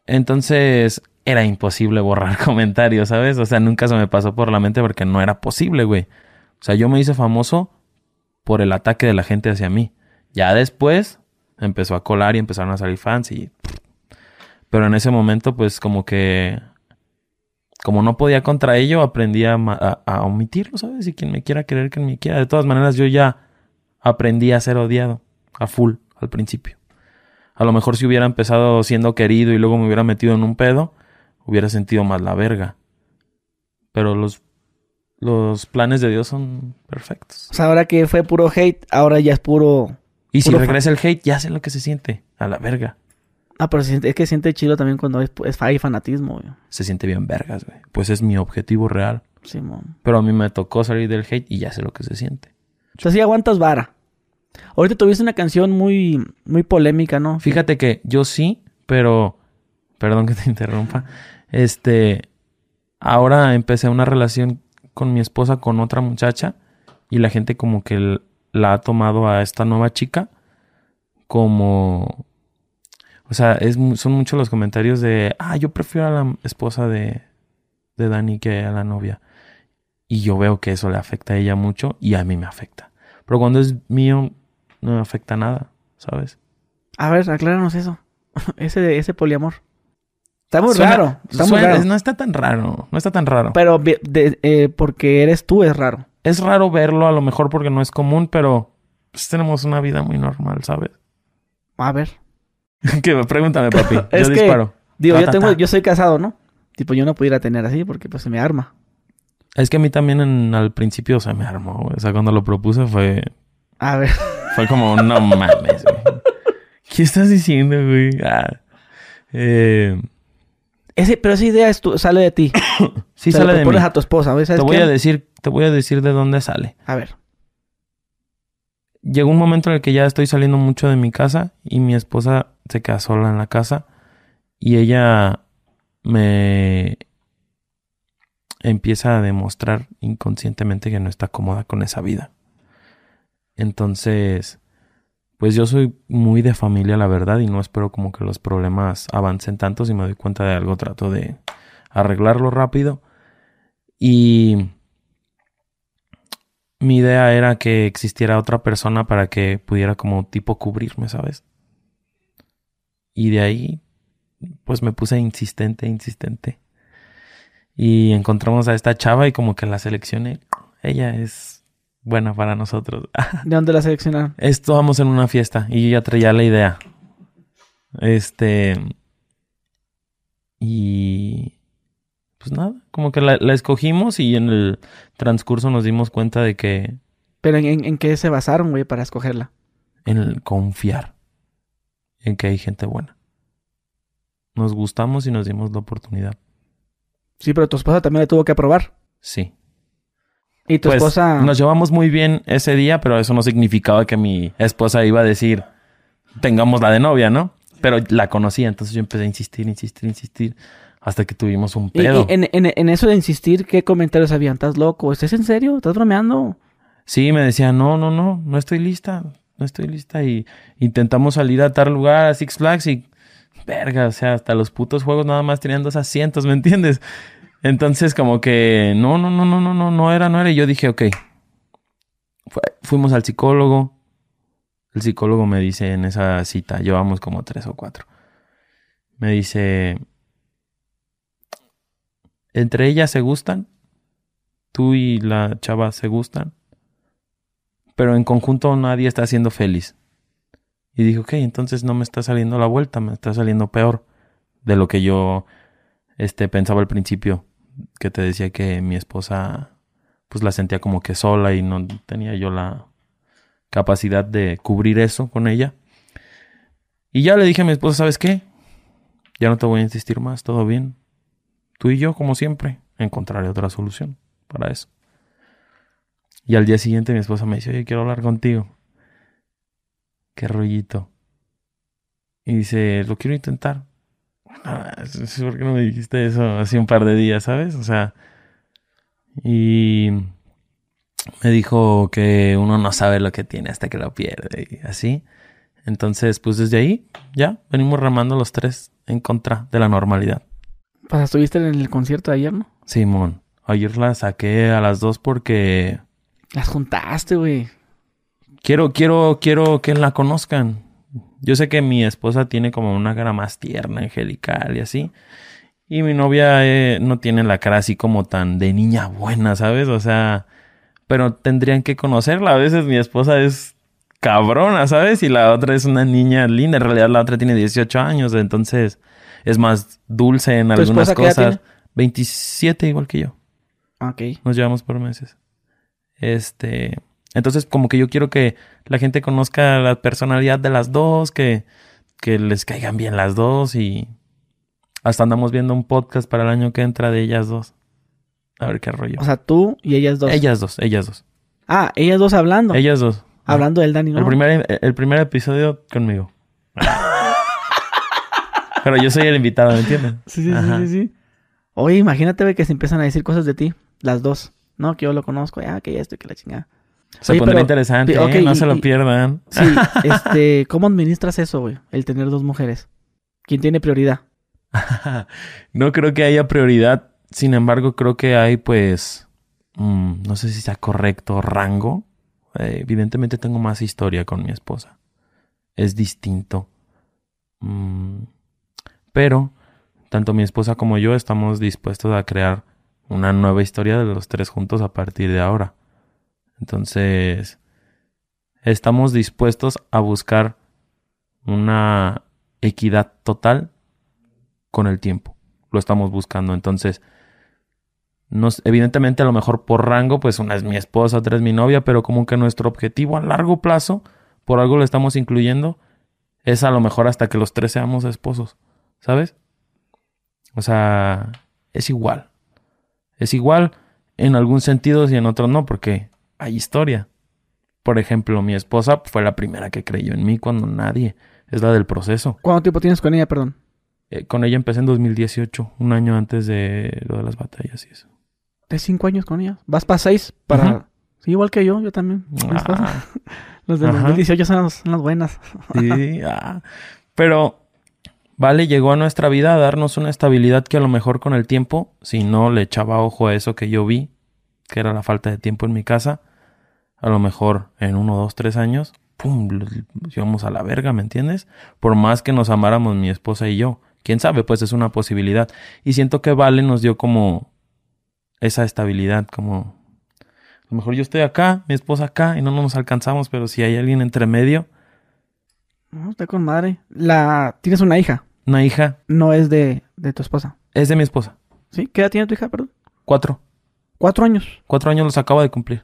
Entonces era imposible borrar comentarios, ¿sabes? O sea, nunca se me pasó por la mente porque no era posible, güey. O sea, yo me hice famoso por el ataque de la gente hacia mí. Ya después empezó a colar y empezaron a salir fans y... Pero en ese momento, pues como que... Como no podía contra ello, aprendí a, ma- a- a omitirlo, ¿sabes? Y quien me quiera querer, que me quiera. De todas maneras, yo ya aprendí a ser odiado. A full, al principio. A lo mejor si hubiera empezado siendo querido y luego me hubiera metido en un pedo, hubiera sentido más la verga. Pero los, los planes de Dios son perfectos. O sea, ahora que fue puro hate, ahora ya es puro... Y si Puro regresa el hate, ya sé lo que se siente. A la verga. Ah, pero es que siente chido también cuando es, es hay fanatismo, güey. Se siente bien vergas, güey. Pues es mi objetivo real. Simón. Pero a mí me tocó salir del hate y ya sé lo que se siente. O sea, sí aguantas vara. Ahorita tuviste una canción muy, muy polémica, ¿no? Fíjate que yo sí, pero... Perdón que te interrumpa. Este... Ahora empecé una relación con mi esposa con otra muchacha y la gente como que la ha tomado a esta nueva chica como... O sea, es, son muchos los comentarios de, ah, yo prefiero a la esposa de, de Dani que a la novia. Y yo veo que eso le afecta a ella mucho y a mí me afecta. Pero cuando es mío, no me afecta nada, ¿sabes? A ver, acláranos eso. ese, ese poliamor. Está muy Suena- raro. Está muy suena- raro. No está tan raro, no está tan raro. Pero de- eh, porque eres tú es raro. es raro verlo a lo mejor porque no es común, pero pues, tenemos una vida muy normal, ¿sabes? A ver. que pregúntame, papi. Es yo que- disparo. Digo, Ta, yo ta, tengo, yo soy casado, ¿no? Tipo, yo no pudiera tener así porque pues se me arma. Es que a mí también en- al principio se me armó, güey. O sea, cuando lo propuse fue, A ver. fue como, no mames, güey. ¿Qué estás diciendo, güey? Ah. Eh, Ese, pero esa idea es tu- sale de ti. sí Se sale lo de mí. propones a tu esposa, ¿ves? Te ¿Sabes voy qué? a decir, te voy a decir de dónde sale. A ver. Llegó un momento en el que ya estoy saliendo mucho de mi casa y mi esposa se queda sola en la casa y ella me empieza a demostrar inconscientemente que no está cómoda con esa vida. Entonces, pues yo soy muy de familia, la verdad, y no espero como que los problemas avancen tanto. Si me doy cuenta de algo, trato de arreglarlo rápido. Y mi idea era que existiera otra persona para que pudiera como tipo cubrirme, ¿sabes? Y de ahí, pues me puse insistente, insistente. Y encontramos a esta chava y como que la seleccioné. Ella es buena para nosotros. ¿De dónde la seleccionaron? Estábamos en una fiesta y yo ya traía la idea. Este. Y. pues nada, como que la, la escogimos y en el transcurso nos dimos cuenta de que Pero ¿en, en, en qué se basaron, güey, para escogerla? en el confiar en que hay gente buena. Nos gustamos y nos dimos la oportunidad. Sí, pero tu esposa también la tuvo que aprobar. Sí. Y tu Pues, esposa... Nos llevamos muy bien ese día, pero eso no significaba que mi esposa iba a decir, tengamos la de novia, ¿no? Pero la conocía, entonces yo empecé a insistir, insistir, insistir, hasta que tuvimos un pedo. y en, en- en eso de insistir, ¿qué comentarios habían? ¿Estás loco? ¿Estás en serio? ¿Estás bromeando? Sí, me decía, no, no, no, no estoy lista, no estoy lista. Y intentamos salir a tal lugar, a Six Flags, y verga, o sea, hasta los putos juegos nada más tenían dos asientos, ¿me entiendes? Entonces, como que, no, no, no, no, no, no, no era, no era. Y yo dije, ok. Fu- fuimos al psicólogo. El psicólogo me dice en esa cita, llevamos como tres o cuatro. Me dice, entre ellas se gustan, tú y la chava se gustan, pero en conjunto nadie está siendo feliz. Y dije, ok, entonces no me está saliendo la vuelta, me está saliendo peor de lo que yo este, pensaba al principio, que te decía que mi esposa pues la sentía como que sola y no tenía yo la capacidad de cubrir eso con ella. Y ya le dije a mi esposa, ¿sabes qué? Ya no te voy a insistir más, todo bien. Tú y yo, como siempre, encontraré otra solución para eso. Y al día siguiente mi esposa me dice, oye, quiero hablar contigo. Qué rollito. Y dice, lo quiero intentar. Ah, ¿Por qué no me dijiste eso hace un par de días, sabes? O sea, y me dijo que uno no sabe lo que tiene hasta que lo pierde y así. Entonces, pues desde ahí ya venimos remando los tres en contra de la normalidad. Pues estuviste en el concierto de ayer, ¿no? Simón, ayer la saqué a las dos porque Las juntaste, güey. quiero, quiero, quiero que la conozcan. Yo sé que mi esposa tiene como una cara más tierna, angelical y así. Y mi novia eh, no tiene la cara así como tan de niña buena, ¿sabes? O sea, pero tendrían que conocerla. A veces mi esposa es cabrona, ¿sabes? Y la otra es una niña linda. En realidad la otra tiene 18 años, entonces es más dulce en ¿Tu algunas cosas. tiene? 27 igual que yo. Ok. Nos llevamos por meses. Este, entonces como que yo quiero que la gente conozca la personalidad de las dos, que, que les caigan bien las dos y hasta andamos viendo un podcast para el año que entra de ellas dos. A ver qué rollo. O sea, tú y ellas dos. ellas dos, ellas dos. Ah, ellas dos hablando. Ellas dos. Hablando del Dani, ¿no? El primer, el primer episodio conmigo. Pero yo soy el invitado, ¿me entiendes? Sí, sí, Ajá. sí, sí, sí. Oye, imagínate, güey, que se empiezan a decir cosas de ti. Las dos. No, que yo lo conozco. Ya, que esto y que la chingada. Se Oye, pondrá pero- interesante, pi- ok, ¿eh? no y- se lo y- pierdan. Sí, este, ¿cómo administras eso, güey? El tener dos mujeres. ¿Quién tiene prioridad? no creo que haya prioridad. Sin embargo, creo que hay, pues, mm, no sé si sea correcto, rango. Eh, evidentemente tengo más historia con mi esposa. Es distinto. Mm, pero, tanto mi esposa como yo estamos dispuestos a crear una nueva historia de los tres juntos a partir de ahora. Entonces, estamos dispuestos a buscar una equidad total con el tiempo. Lo estamos buscando. Entonces, evidentemente a lo mejor por rango, pues una es mi esposa, otra es mi novia, pero como que nuestro objetivo a largo plazo, por algo lo estamos incluyendo, es a lo mejor hasta que los tres seamos esposos, ¿sabes? O sea, es igual. Es igual en algún sentido y en otro no, porque hay historia. Por ejemplo, mi esposa fue la primera que creyó en mí cuando nadie. Es la del proceso. ¿Cuánto tiempo tienes con ella, perdón? Eh, con ella empecé en 2018, un año antes de lo de las batallas y eso. De cinco años con ella. Vas para seis para... Sí, igual que yo, yo también. Ah, Los de Ajá. 2018 son las, son las buenas. sí, ah. Pero, vale, llegó a nuestra vida a darnos una estabilidad que a lo mejor con el tiempo, si no le echaba ojo a eso que yo vi, que era la falta de tiempo en mi casa, a lo mejor en uno, dos, tres años, pum, íbamos a la verga, ¿me entiendes? Por más que nos amáramos mi esposa y yo. Quién sabe, pues es una posibilidad. Y siento que Vale nos dio como esa estabilidad, como a lo mejor yo estoy acá, mi esposa acá, y no nos alcanzamos, pero si hay alguien entre medio, No, está con madre. La... Tienes una hija. Una hija, No es de, de tu esposa. es de mi esposa. ¿Sí? ¿Qué edad tiene tu hija, perdón? Cuatro. Cuatro años. Cuatro años los acaba de cumplir.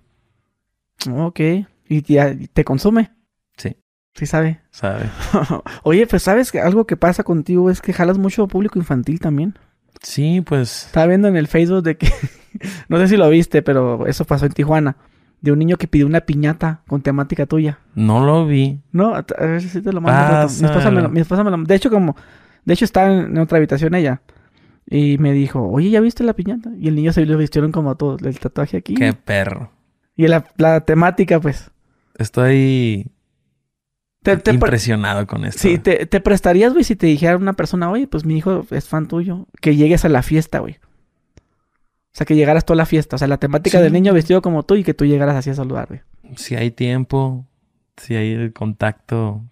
Ok. ¿Y te consume? Sí. Sí sabe. ¿Sabe? Oye, pues sabes que algo que pasa contigo es que jalas mucho público infantil también. Sí, pues. Estaba viendo en el Facebook de que, no sé si lo viste, pero eso pasó en Tijuana, de un niño que pidió una piñata con temática tuya. No lo vi. No, a, ver si te lo mando. rato. Mi esposa, me lo, mi esposa me lo- De hecho, como... De hecho, está en, otra habitación ella. Y me dijo, oye, ¿ya viste la piñata? Y el niño se lo vistieron como todo, el tatuaje aquí. Qué perro. Y la, la temática, pues... Estoy Te, te pre- impresionado con esto. sí, te, te prestarías, güey, si te dijera una persona, oye, pues mi hijo es fan tuyo, que llegues a la fiesta, güey. O sea, que llegaras tú a la fiesta. O sea, la temática Sí. del niño vestido como tú y que tú llegaras así a saludar, güey. Si hay tiempo, si hay el contacto.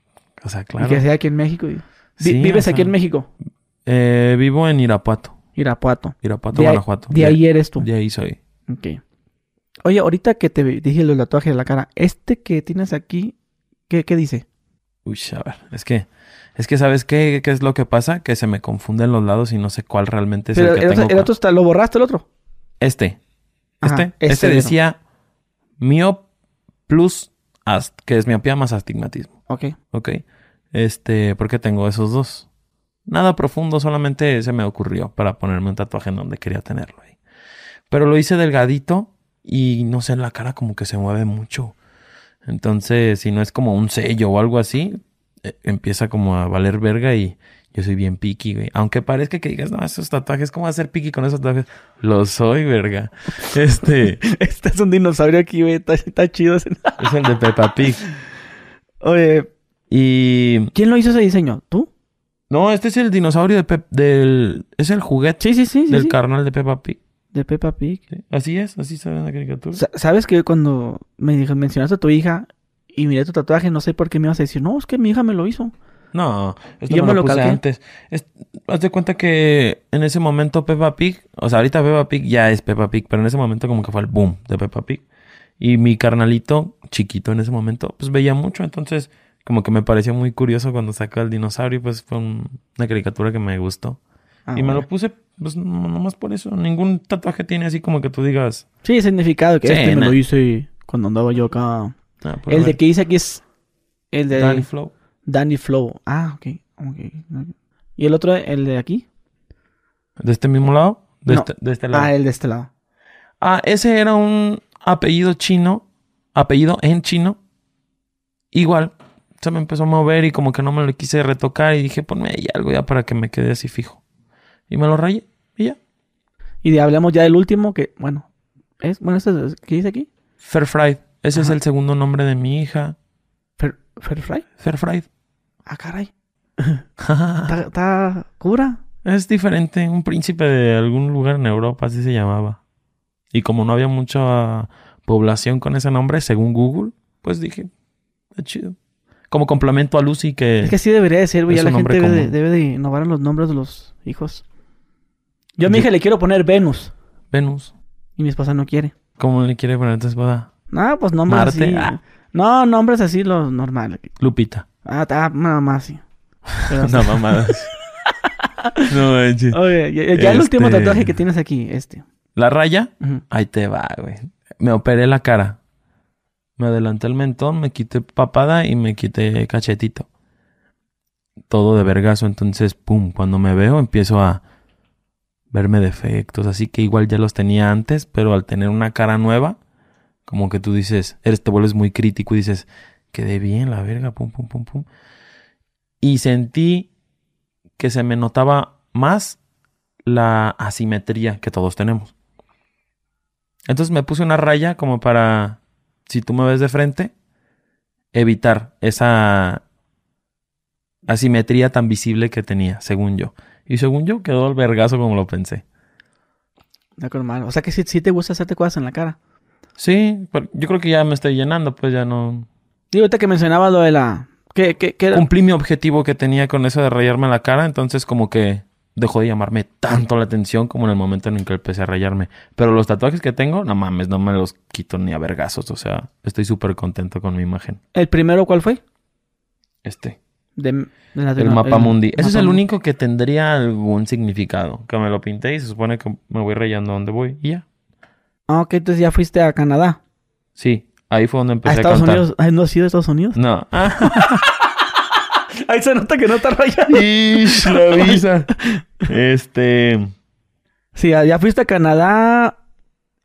O sea, claro. Y que sea aquí en México. y- Vi- Sí, ¿Vives o aquí en México? eh, vivo en Irapuato. Irapuato. Irapuato, De Guanajuato. De ahí eres tú. De ahí soy. Ok. Oye, ahorita que te dije el tatuaje de la cara, este que tienes aquí, ¿qué, qué dice? Uy, a ver. Es que, es que ¿sabes qué, qué es lo que pasa? Que se me confunden los lados y no sé cuál realmente es Pero el que el, tengo. el otro está, ¿lo borraste el otro? Este. Ajá, Este. Este mero. decía miop plus ast, que es miopía más astigmatismo. Ok. Ok. Este, ¿por qué tengo esos dos? Nada profundo, solamente se me ocurrió para ponerme un tatuaje en donde quería tenerlo ahí. Pero lo hice delgadito y no sé, la cara como que se mueve mucho. Entonces, si no es como un sello o algo así, eh, empieza como a valer verga y yo soy bien picky, güey. Aunque parezca que digas, no, esos tatuajes, ¿cómo hacer picky con esos tatuajes? Lo soy, verga. Este Este es un dinosaurio aquí, güey. Está, está chido. ese. es el de Peppa Pig. Oye, Y ¿quién lo hizo ese diseño? ¿Tú? no, este es el dinosaurio de Pep- del es el juguete Sí, sí, sí. del sí. carnal de Peppa Pig. De Peppa Pig. Sí, Así es, así se ve en la caricatura. Sa- ¿Sabes que cuando me mencionaste a tu hija y miré tu tatuaje, no sé por qué me ibas a decir, no, es que mi hija me lo hizo? No, esto Yo me me lo, lo puse calqué. antes. Es- haz de cuenta que en ese momento Peppa Pig, o sea, ahorita Peppa Pig ya es Peppa Pig, pero en ese momento como que fue el boom de Peppa Pig. Y mi carnalito, chiquito en ese momento, pues veía mucho, entonces como que me pareció muy curioso cuando sacó el dinosaurio, pues fue un- una caricatura que me gustó. Ah, y me lo puse, pues no- nomás por eso. Ningún tatuaje tiene así como que tú digas. Sí, significado que Sí, este me lo hice cuando andaba yo acá. "Ah, pues, el de que hice aquí es el de Danny Flow. Danny Flow. Ah, ok. ¿Y el otro, el de aquí? ¿De este mismo lado? De, No. este, de este lado. Ah, el de este lado. Ah, ese era un apellido chino, apellido en chino. Igual, se me empezó a mover y como que no me lo quise retocar y dije, ponme ahí algo ya para que me quede así fijo. Y me lo rayé y ya. Y de, hablamos ya del último que, bueno, es, bueno, este es, ¿qué dice aquí? Fair Fried. Ese es el segundo nombre de mi hija. Fair, Fair Fry. Fair Fried. Ah, caray. ¿Está, está cura? es diferente. Un príncipe de algún lugar en Europa, así se llamaba. Y como no había mucha población con ese nombre, según Google, pues dije, está chido. Como complemento a Lucy que... Es que sí debería de ser, güey. Ya la gente debe de, debe de innovar los nombres de los hijos. Yo a mi Yo- hija le quiero poner Venus. Venus. Y mi esposa no quiere. ¿Cómo le quiere poner tu esposa? Ah, pues nombres Marte, así. ah. No, nombres así, los normales. Lupita. Ah, más sí. Pero- No, mamadas. no manches. Oye, ya, ya el último Este- tatuaje que tienes aquí, este. La raya, ahí te va, güey. Me operé la cara. Me adelanté el mentón, me quité papada y me quité cachetito. Todo de vergazo. Entonces, pum, cuando me veo empiezo a verme defectos. Así que igual ya los tenía antes, pero al tener una cara nueva, como que tú dices, eres, te vuelves muy crítico y dices, quedé bien la verga, pum, pum, pum, pum. Y sentí que se me notaba más la asimetría que todos tenemos. Entonces me puse una raya como para, si tú me ves de frente, evitar esa asimetría tan visible que tenía, según yo. Y según yo quedó el vergazo como lo pensé. De acuerdo, mal. O sea que sí, sí te gusta hacerte cosas en la cara. Sí, pero yo creo que ya me estoy llenando, pues ya no... Y ahorita que mencionabas lo de la... ¿Qué, qué, qué era? Cumplí mi objetivo que tenía con eso de rayarme la cara, entonces como que dejó de llamarme tanto la atención como en el momento en el que empecé a rayarme. Pero los tatuajes que tengo, no mames, no me los quito ni a vergazos, o sea, estoy súper contento con mi imagen. ¿El primero cuál fue? Este. De, de El mapa mundi. Ese es el único que tendría algún significado. Que me lo pinté y se supone que me voy rayando donde voy. Y ya. Ah, ok, entonces ya fuiste a Canadá. Sí, ahí fue donde ¿A empecé a, Estados. Unidos? ¿No has ido a Estados Unidos? No. Ahí se nota que no está rayando. Ish, la visa. Este. Sí, ya fuiste a Canadá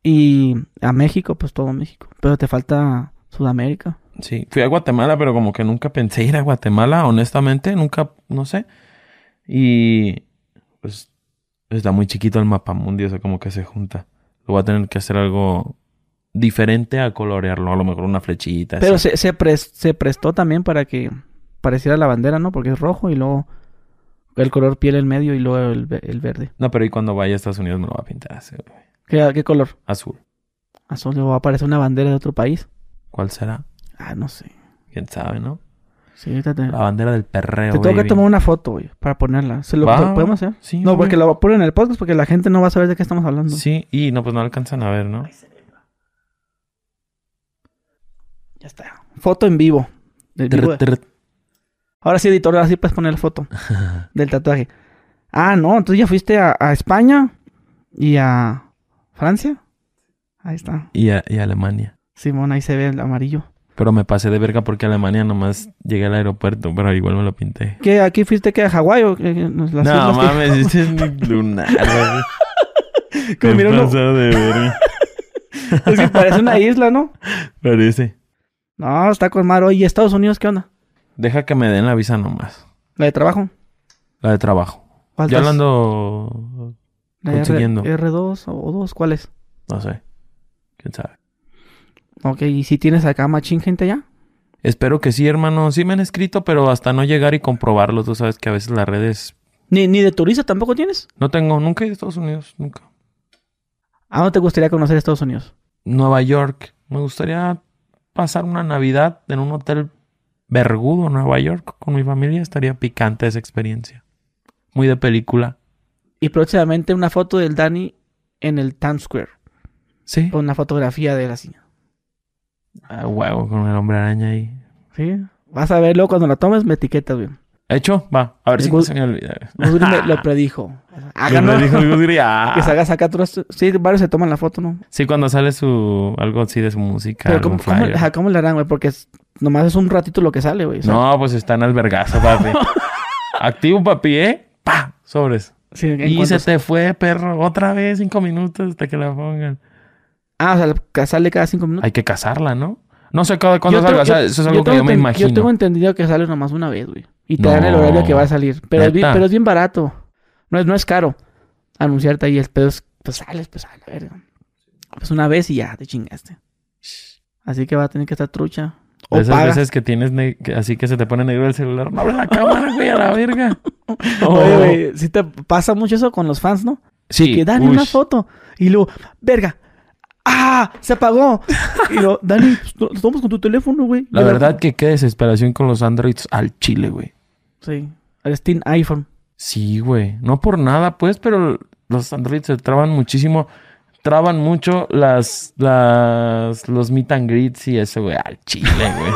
y a México, pues todo México. Pero te falta Sudamérica. Sí, fui a Guatemala, pero como que nunca pensé ir a Guatemala, honestamente, nunca, no sé. Y pues está muy chiquito el mapa mundi, o sea, como que se junta. Lo voy a tener que hacer algo diferente a colorearlo, a lo mejor una flechita. Pero se, se prestó también para que pareciera la bandera, ¿no? Porque es rojo y luego el color piel en medio y luego el, el verde. No, pero y cuando vaya a Estados Unidos me lo va a pintar así, güey. ¿Qué, qué color? Azul. Azul, luego va a aparecer una bandera de otro país. ¿Cuál será? Ah, no sé. ¿Quién sabe, no? Sí, ahorita te, La bandera del perreo, te tengo que tomar una foto, güey, para ponerla. ¿Se lo Va, podemos hacer? Sí, No, güey. porque lo poner en el podcast porque la gente no va a saber de qué estamos hablando. Sí, y no, pues no alcanzan a ver, ¿no? Ya está. Foto en vivo. Del. Ahora sí, editor, ahora sí puedes poner la foto del tatuaje. Ah, no, entonces ya fuiste a, a España y a Francia. Ahí está. Y, a- y Alemania. Simón, ahí se ve el amarillo. Pero me pasé de verga porque Alemania nomás llegué al aeropuerto, pero igual me lo pinté. ¿Qué? ¿Aquí fuiste que a Hawái o qué? Las no islas que- mames, este es mi lunar. Como mira uno- de verga. Es que parece una isla, ¿no? Parece. No, está con mar. Oye, ¿y Estados Unidos qué onda? Deja que me den la visa nomás. ¿La de trabajo? La de trabajo. ¿Cuál Ya la ando ¿La consiguiendo. R, 2 o 2? ¿Cuál es? No sé. ¿Quién sabe? Ok, ¿y si tienes acá machín gente ya? Espero que sí, hermano. Sí me han escrito, pero hasta no llegar y comprobarlo. Tú sabes que a veces las redes... ¿Ni, ni de turista tampoco tienes? No tengo... Nunca he ido a Estados Unidos. Nunca. ¿A dónde te gustaría conocer Estados Unidos? Nueva York. Me gustaría pasar una Navidad en un hotel vergudo Nueva York con mi familia. Estaría picante esa experiencia. Muy de película. Y próximamente una foto del Dani en el Times Square. Sí. Con una fotografía de la señora. Ah, huevo, con el hombre araña ahí. ¿Sí? Vas a verlo cuando la tomes, me etiquetas, güey. ¿Hecho? Va. A ver El si Gus- no se me olvida. Gus Gris me lo predijo. Me Háganlo. lo dijo el Gus. Ah. Que se haga sacar otros- Sí, varios se toman la foto, ¿no? Sí, cuando sale su... Algo así de su música. Pero algún ¿cómo, cómo, ¿cómo le harán, güey? Porque nomás es un ratito lo que sale, güey. No, pues están al vergazo, papi. Activo, papi, ¿eh? ¡Pa! Sobres. sí, Y se te fue, perro. Otra vez, cinco minutos hasta que la pongan. Ah, o sea, sale cada cinco minutos. Hay que casarla, ¿no? No sé cada cuándo salga. tengo- o sea, eso es algo que yo me imagino. Yo tengo entendido que sale nomás una vez, güey. Y te No. dan el horario que va a salir. Pero es, bien, ¿Neta? pero es bien barato. No es, no es caro anunciarte ahí. El pedo es, pues sales, pues a la verga. Pues una vez y ya te chingaste. Así que va a tener que estar trucha. O esas paga. veces que tienes así que se te pone negro el celular. No abre la cámara, güey, a la verga. Oye, güey, sí te pasa mucho eso con los fans, ¿no? Sí. Que Dani, uy. una foto. Y luego, verga. ¡Ah! ¡Se apagó! Y luego, Dani, lo lo tomas con tu teléfono, güey. La verdad que qué desesperación con los Androids al chile, güey. Sí. El Steam iPhone. Sí, güey. No por nada, pues, pero los Androids se traban muchísimo. Traban mucho las, las, los meet and greets y eso, güey, al chile, güey.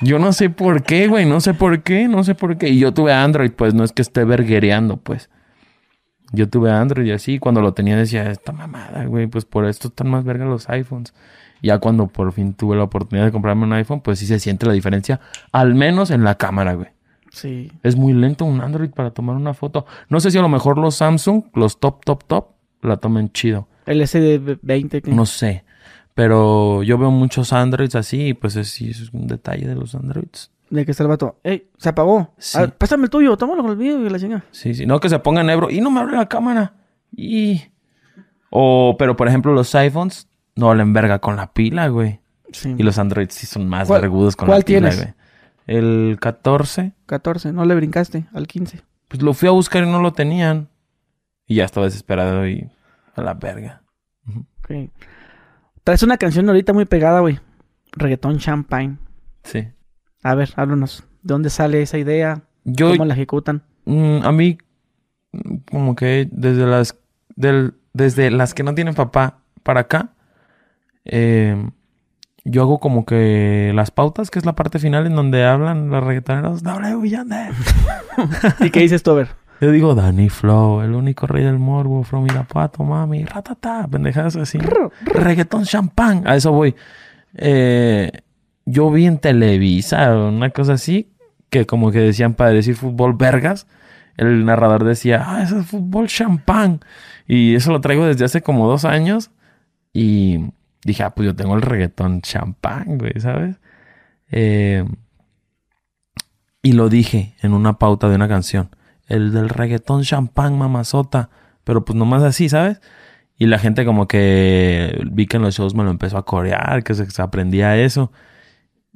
Yo no sé por qué, güey. No sé por qué, no sé por qué. Y yo tuve Android, pues, no es que esté verguereando, pues. Yo tuve Android y así. Cuando lo tenía decía, esta mamada, güey. Pues por esto están más verga los iPhones. Ya cuando por fin tuve la oportunidad de comprarme un iPhone, pues sí se siente la diferencia. Al menos en la cámara, güey. Sí. Es muy lento un Android para tomar una foto. No sé si a lo mejor los Samsung, los top, top, top, la tomen chido. El SD20. que- No sé. Pero yo veo muchos Androids así y pues es, es un detalle de los Androids. De que está el vato. ¡Ey! Se apagó. Sí. A ver, pásame el tuyo. Tómalo con el mío y la chinga. Sí, sí. No que se pongan ebro y no me abre la cámara. Y... O, pero por ejemplo, los iPhones no valen verga con la pila, güey. Sí. Y los Androids sí son más ¿Cuál- vergudos con la pila, tienes? güey. El 14, 14. No le brincaste al 15. pues lo fui a buscar y no lo tenían. Y ya estaba desesperado y a la verga. Ok. Traes una canción ahorita muy pegada, güey. Reggaetón Champagne. Sí. A ver, háblanos. ¿De dónde sale esa idea? Yo, ¿Cómo la ejecutan? mm, a mí, mm, como que desde las, del, desde las que no tienen papá para acá, eh, yo hago como que las pautas, que es la parte final en donde hablan los reggaetoneros. W Villande. ¿Y qué dices tú, a ver? Yo digo Danny Flow, el único rey del morbo, from Irapuato, mami, ratata, pendejadas así. Reggaetón champán, a eso voy. Eh, yo vi en Televisa, una cosa así, que como que decían para decir fútbol vergas, el narrador decía, ah, eso es fútbol champán. Y eso lo traigo desde hace como dos años. Y dije, ah, pues yo tengo el reggaetón champán, güey, ¿sabes? Eh, y lo dije en una pauta de una canción. El del reggaetón champán, mamazota. Pero pues nomás así, ¿sabes? Y la gente como que vi que en los shows me lo empezó a corear, que se, aprendía eso.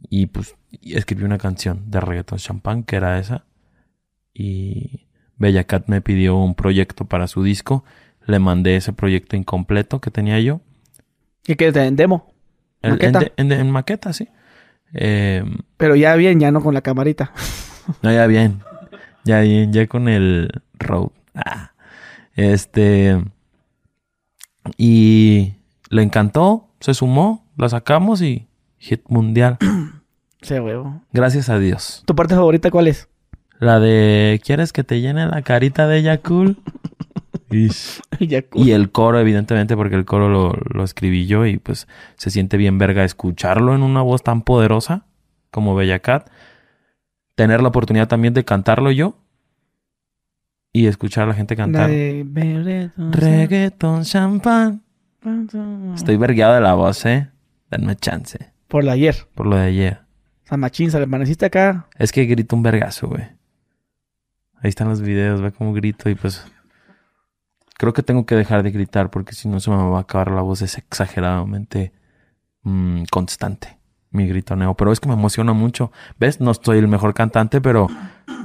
Y pues escribí una canción de reggaetón champán, que era esa. Y Bella Cat me pidió un proyecto para su disco. Le mandé ese proyecto incompleto que tenía yo. ¿Y qué en demo? ¿Maqueta? En, maqueta, sí. Em, Pero ya bien, ya no con la camarita. no, ya bien. Ya ya con el road. Ah. Este. Y le encantó, se sumó, la sacamos y hit mundial. Sí, huevo. Gracias a Dios. ¿Tu parte favorita cuál es? La de ¿Quieres que te llene la carita de Yakul? y el coro, evidentemente, porque el coro lo, escribí yo y pues se siente bien verga escucharlo en una voz tan poderosa como Bella Cat. Tener la oportunidad también de cantarlo yo y escuchar a la gente cantar. Reggaeton champán. Estoy vergueado de la voz, eh. Denme chance. Por lo de ayer. Por lo de ayer. San Machín, ¿se le amaneciste acá? Es que grito un vergazo, güey. Ahí están los videos, ve cómo grito y pues Creo que tengo que dejar de gritar porque si no se me va a acabar la voz. Es exageradamente mm, constante mi gritoneo. Pero es que me emociona mucho. ¿Ves? No estoy el mejor cantante, pero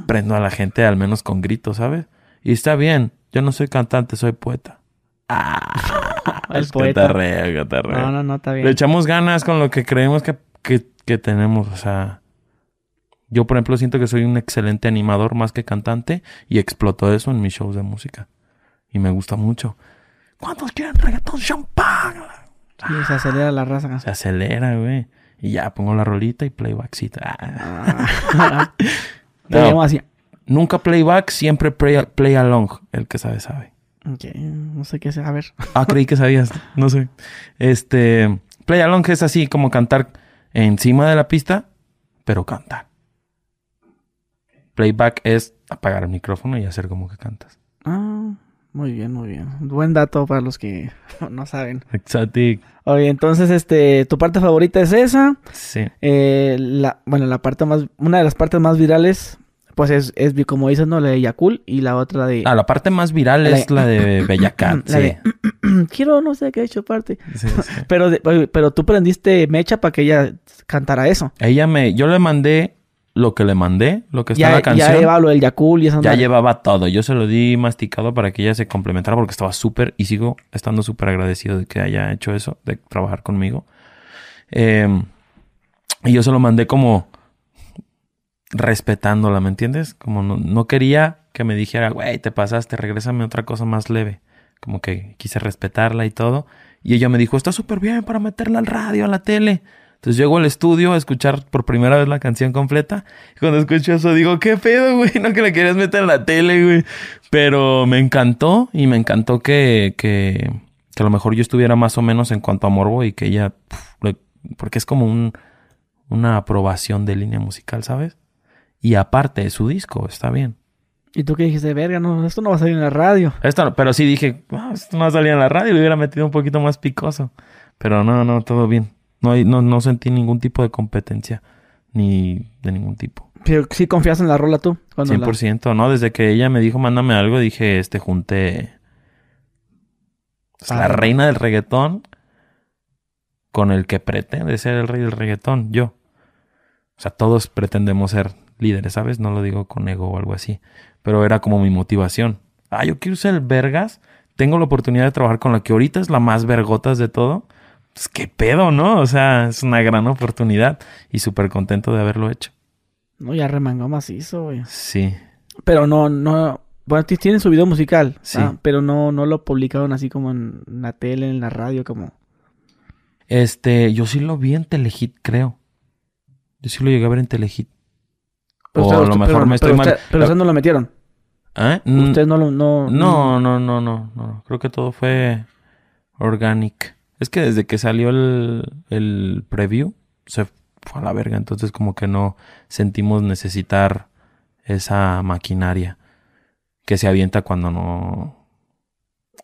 prendo a la gente al menos con gritos, ¿sabes? Y está bien. Yo no soy cantante, soy poeta. Ah, el poeta. No, no, no, está bien. Le echamos ganas con lo que creemos que, que, que tenemos. O sea, yo, por ejemplo, siento que soy un excelente animador más que cantante y exploto eso en mis shows de música. Y me gusta mucho. ¿Cuántos quieren reggaetón champán? Y se acelera la raza. Se acelera, güey. Y ya pongo la rolita y playbackcita. Ah. no, así. Nunca playback, siempre play, along. El que sabe, sabe. Ok, no sé qué es. A ver. ah, creí que sabías. No sé. Este. Play along es así como cantar encima de la pista, pero cantar. Playback es apagar el micrófono y hacer como que cantas. Ah. Muy bien, muy bien. Buen dato para los que no saben. Exacto. Oye, entonces, este, tu parte favorita es esa. Sí. Eh, la, bueno, la parte más, una de las partes más virales, pues es, es como dices, ¿no? La de Yakul y la otra de. Ah, la parte más viral es la de Bellacat. sí. Quiero, no sé qué ha hecho parte. Sí, sí. pero, pero tú prendiste Mecha para que ella cantara eso. Ella me, yo le mandé lo que le mandé, lo que está en la canción. Ya llevaba lo del Yakul y Ya llevaba todo. Yo se lo di masticado para que ella se complementara porque estaba súper y sigo estando súper agradecido de que haya hecho eso, de trabajar conmigo. Em, y yo se lo mandé como respetándola, ¿me entiendes? Como no, quería que me dijera, güey, te pasaste, regrésame otra cosa más leve. Como que quise respetarla y todo. Y ella me dijo, está súper bien para meterla al radio, a la tele. Entonces llego al estudio a escuchar por primera vez la canción completa. Y cuando escucho eso digo, ¿qué pedo, güey? No que la querías meter en la tele, güey. Pero me encantó y me encantó que, que, que a lo mejor yo estuviera más o menos en cuanto a morbo y que ella... porque es como un, una aprobación de línea musical, ¿sabes? Y aparte de su disco, está bien. ¿Y tú qué dijiste? Verga, no, esto no va a salir en la radio. Esto, pero sí dije, ah, esto no va a salir en la radio, le hubiera metido un poquito más picoso. Pero no, no, todo bien. No, no, no sentí ningún tipo de competencia, ni de ningún tipo. Pero sí confías en la rola tú. 100%, ¿no? Desde que ella me dijo, mándame algo, dije, este, junté... la reina del reggaetón con el que pretende ser el rey del reggaetón, yo. O sea, todos pretendemos ser líderes, ¿sabes? No lo digo con ego o algo así. Pero era como mi motivación. Ah, yo quiero ser el vergas. Tengo la oportunidad de trabajar con la que ahorita es la más vergotas de todo pues qué pedo, ¿no? O sea, es una gran oportunidad y súper contento de haberlo hecho. No, ya remangó macizo, güey. Sí. Pero no, no, bueno, tienen su video musical, sí. pero no, no lo publicaron así como en la tele, en la radio, como. Este, yo sí lo vi en Telehit, creo. Yo sí lo llegué a ver en Telehit. Pero o usted- a lo usted- mejor pero- me estoy pero mal. usted- pero ustedes no lo metieron. ¿Eh? Ustedes no lo... No, No, no, no, no, no. Creo que todo fue organic. Es que desde que salió el, el preview se fue a la verga. Entonces como que no sentimos necesitar esa maquinaria que se avienta cuando no...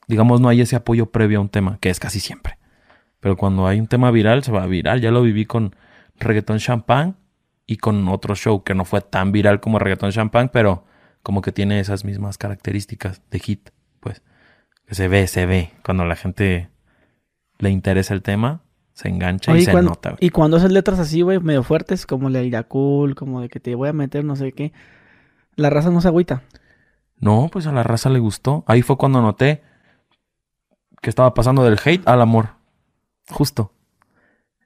Digamos, no hay ese apoyo previo a un tema, que es casi siempre. Pero cuando hay un tema viral, se va viral. Ya lo viví con Reggaeton Champagne y con otro show que no fue tan viral como Reggaeton Champagne, pero como que tiene esas mismas características de hit, pues. Que se ve, se ve. Cuando la gente le interesa el tema, se engancha Oye, y se cuando, nota. güey. y cuando haces letras así, güey, medio fuertes, como la Iracul, como de que te voy a meter no sé qué, la raza no se agüita. No, pues a la raza le gustó. Ahí fue cuando noté que estaba pasando del hate al amor. Justo.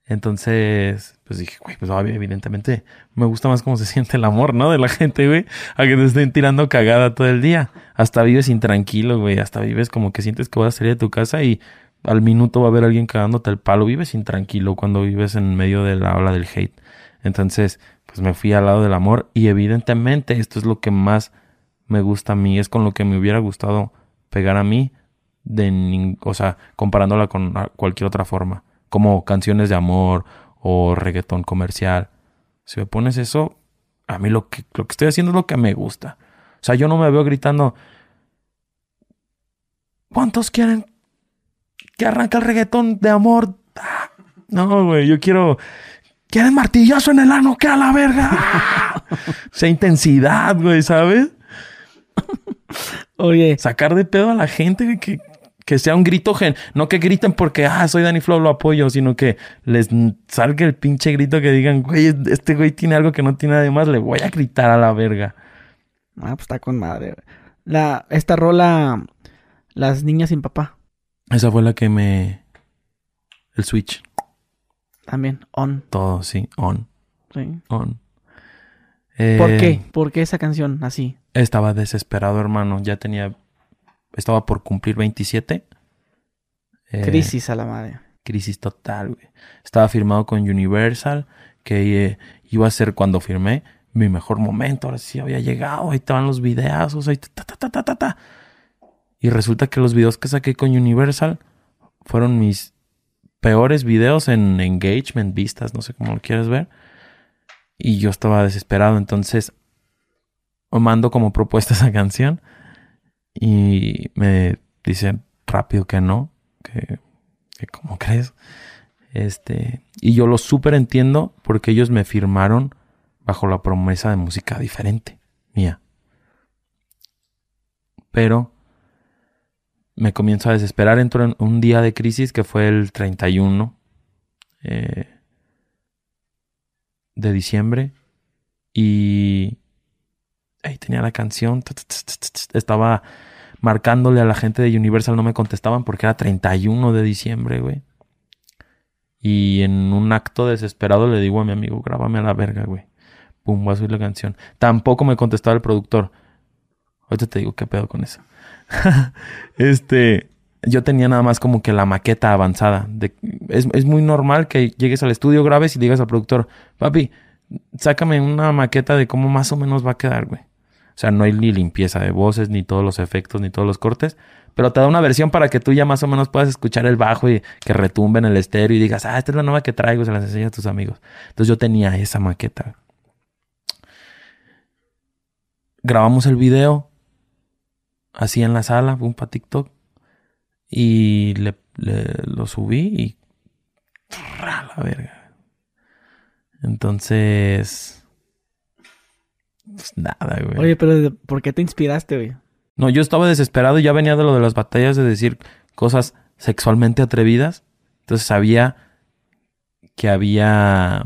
Entonces, pues dije, güey, pues evidentemente me gusta más cómo se siente el amor, ¿no? De la gente, güey, a que te estén tirando cagada todo el día. Hasta vives intranquilo, güey. Hasta vives como que sientes que vas a salir de tu casa y al minuto va a haber alguien cagándote el palo. Vives intranquilo cuando vives en medio de la ola del hate. Entonces, pues me fui al lado del amor y evidentemente esto es lo que más me gusta a mí. Es con lo que me hubiera gustado pegar a mí, de o sea, comparándola con cualquier otra forma. Como canciones de amor o reggaetón comercial. Si me pones eso, a mí lo que, lo que estoy haciendo es lo que me gusta. O sea, yo no me veo gritando. ¿Cuántos quieren que arranque el reggaetón de amor? No, güey, yo quiero. ¿Quieren martillazo en el ano? ¡Que a la verga! O sea, intensidad, güey, ¿sabes? Oye, Sacar de pedo a la gente, güey, que, que sea un grito gen. No que griten porque, ah, soy Danny Flow, lo apoyo, sino que les salga el pinche grito que digan, güey, este güey tiene algo que no tiene nada de más, le voy a gritar a la verga. ah, pues está con madre. La, esta rola, Las niñas sin papá, Esa fue la que me. El switch. también, on. Todo, sí, on, Sí. on. ¿Por Eh, qué? ¿Por qué esa canción así? Estaba desesperado, hermano. Ya tenía. Estaba por cumplir 27. Eh, Crisis a la madre. crisis total, güey. Estaba firmado con Universal, que eh, iba a ser cuando firmé mi mejor momento. Ahora sí había llegado, ahí estaban los videazos, ahí ta, ta, ta, ta, ta, ta. Y resulta que los videos que saqué con Universal fueron mis peores videos en engagement, vistas, no sé cómo lo quieres ver. Y yo estaba desesperado, entonces mando como propuesta esa canción y me dicen rápido que no, que que ¿Cómo crees? Este, y yo lo súper entiendo porque ellos me firmaron bajo la promesa de música diferente, mía. Pero me comienzo a desesperar. Entro en un día de crisis que fue el 31 eh, de diciembre. Y ahí tenía la canción. Estaba marcándole a la gente de Universal, no me contestaban porque era 31 de diciembre, güey. Y en un acto desesperado le digo a mi amigo, grábame a la verga, güey. Pum, voy a subir la canción. Tampoco me contestaba el productor. Ahorita te digo qué pedo con eso. este, yo tenía nada más como que la maqueta avanzada. De, es, es muy normal que llegues al estudio, grabes y digas al productor, papi, sácame una maqueta de cómo más o menos va a quedar, güey. O sea, no hay ni limpieza de voces, ni todos los efectos, ni todos los cortes. Pero te da una versión para que tú ya más o menos puedas escuchar el bajo y que retumbe en el estéreo y digas, ah, esta es la nueva que traigo, se las enseñas a tus amigos. Entonces yo tenía esa maqueta. Grabamos el video así en la sala, un para TikTok. Y le, le- lo subí y. ¡ra! la verga. Entonces. Pues nada, güey. Oye, pero ¿de- ¿por qué te inspiraste, güey? No, yo estaba desesperado y ya venía de lo de las batallas de decir cosas sexualmente atrevidas. Entonces sabía que había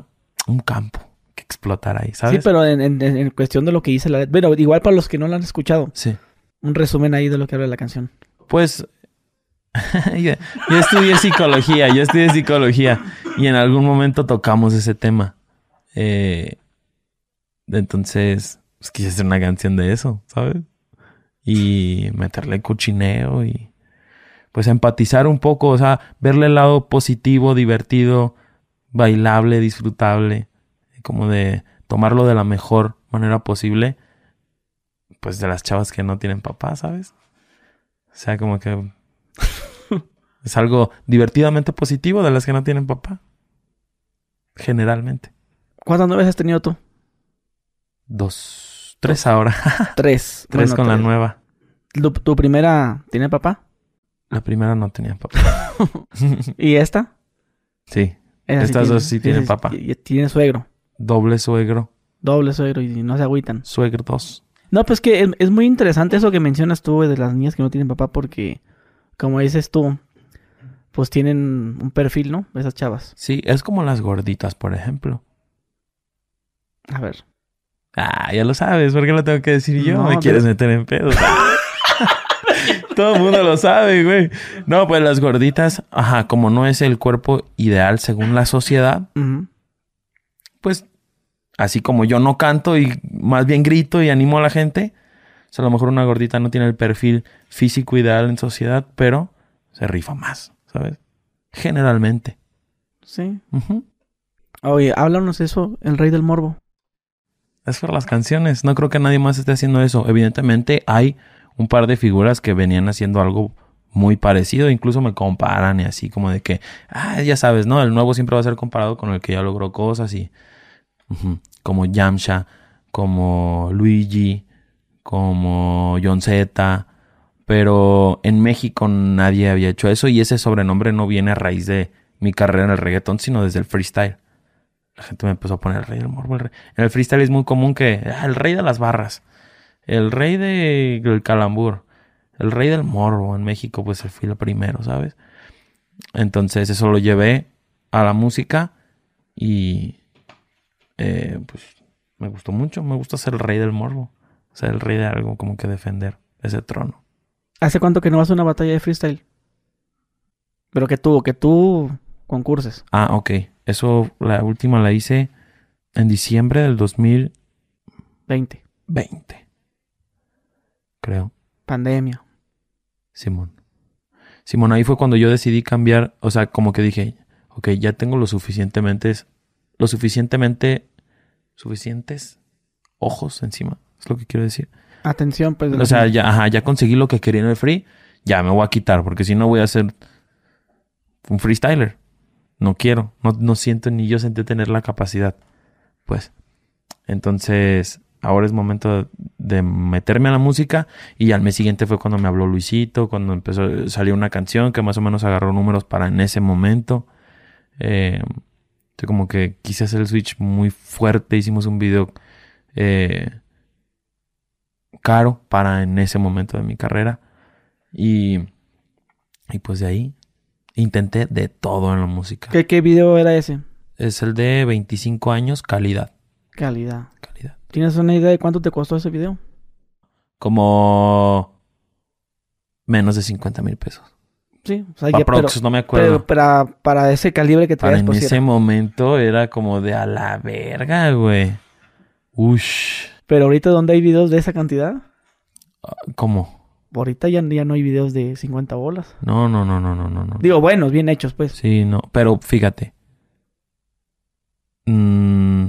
un campo que explotar ahí, ¿sabes? Sí, pero en, en- en cuestión de lo que dice la letra. Bueno, igual para los que no la han escuchado, Sí. Un resumen ahí de lo que habla la canción. Pues yo, yo estudié psicología, yo estudié psicología y en algún momento tocamos ese tema. Eh, entonces, pues quise hacer una canción de eso, ¿sabes? Y meterle cochineo y pues empatizar un poco, o sea, verle el lado positivo, divertido, bailable, disfrutable, como de tomarlo de la mejor manera posible, pues de las chavas que no tienen papá, ¿sabes? O sea, como que es algo divertidamente positivo de las que no tienen papá. Generalmente. ¿Cuántas novias has tenido tú? Dos. Tres ahora. Tres. tres Bueno, con la nueva. ¿Tu, tu primera tiene papá? La primera no tenía papá. ¿Y esta? sí. Esa Estas dos sí tienen papá. Y tiene suegro. Doble suegro. Doble suegro y no se agüitan. Suegro dos. No, pues que es, es muy interesante eso que mencionas tú de las niñas que no tienen papá porque, como dices tú, pues tienen un perfil, ¿no? Esas chavas. Sí, es como las gorditas, por ejemplo. A ver. Ah, ya lo sabes, ¿por qué lo tengo que decir yo? No, Me pero- quieres meter en pedos. Todo el mundo lo sabe, güey. No, pues las gorditas, ajá, como no es el cuerpo ideal según la sociedad, pues así como yo no canto y más bien grito y animo a la gente, o sea, a lo mejor una gordita no tiene el perfil físico ideal en sociedad, pero se rifa más, ¿sabes? Generalmente. Sí. Oye, háblanos eso, el rey del morbo. Es por las canciones. No creo que nadie más esté haciendo eso. Evidentemente hay un par de figuras que venían haciendo algo muy parecido. Incluso me comparan y así como de que, ah, ya sabes, ¿no? El nuevo siempre va a ser comparado con el que ya logró cosas y... ujú, Como Yamcha, como Luigi, como John Z. Pero en México nadie había hecho eso y ese sobrenombre no viene a raíz de mi carrera en el reggaetón, sino desde el freestyle. La gente me empezó a poner el rey del morbo. En el freestyle es muy común que ah, el rey de las barras, el rey de- del calambur, el rey del morbo. En México, pues fui el primero, ¿sabes? Entonces, eso lo llevé a la música y eh, pues me gustó mucho. Me gusta ser el rey del morbo, ser el rey de algo, como que defender ese trono. ¿Hace cuánto que no vas a una batalla de freestyle? Pero que tú, que tú concurses. Ah, ok. Eso, la última la hice en diciembre del 2020, 20. creo. Pandemia. Simón. Simón, ahí fue cuando yo decidí cambiar, o sea, como que dije, ok, ya tengo lo suficientemente, lo suficientemente, suficientes ojos encima, es lo que quiero decir. Atención, pues. O sea, ya, ajá, ya conseguí lo que quería en el free, ya me voy a quitar, porque si no voy a ser un freestyler. No quiero, no, no siento ni yo sentí tener la capacidad. Pues, entonces, ahora es momento de meterme a la música y al mes siguiente fue cuando me habló Luisito, cuando empezó, salió una canción que más o menos agarró números para en ese momento. Eh, yo como que quise hacer el switch muy fuerte, hicimos un video eh, caro para en ese momento de mi carrera. Y, y pues de ahí intenté de todo en la música. ¿Qué, ¿Qué video era ese? Es el de 25 años, calidad. Calidad. Calidad. ¿Tienes una idea de cuánto te costó ese video? Como menos de 50 mil pesos. Sí, o sea, ya, pero, no me acuerdo. pero para, para ese calibre que Para traes, en pues ese era. momento era como de a la verga, güey. Ush. Pero ahorita, ¿dónde hay videos de esa cantidad? ¿Cómo? Ahorita ya, ya no hay videos de 50 bolas. No, no, no, no, no, no. no. Digo, buenos, bien hechos, pues. Sí, no. Pero fíjate. Mm,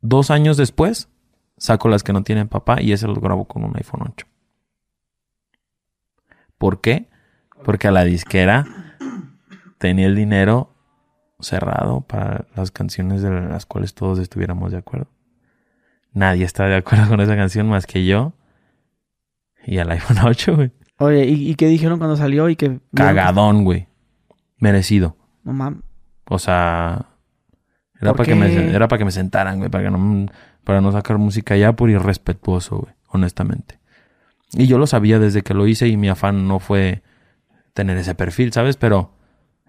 dos años después, saco las que no tienen papá y ese los grabo con un iPhone 8. ¿Por qué? Porque a la disquera tenía el dinero cerrado para las canciones de las cuales todos estuviéramos de acuerdo. Nadie está de acuerdo con esa canción más que yo y al iPhone 8, güey. Oye, ¿y, y qué dijeron cuando salió? Y que Cagadón, güey. Merecido. No mames. O sea, era ¿Por para que me era para que me sentaran, güey, para que no para no sacar música ya por irrespetuoso, güey, honestamente. Y yo lo sabía desde que lo hice y mi afán no fue tener ese perfil, ¿sabes? Pero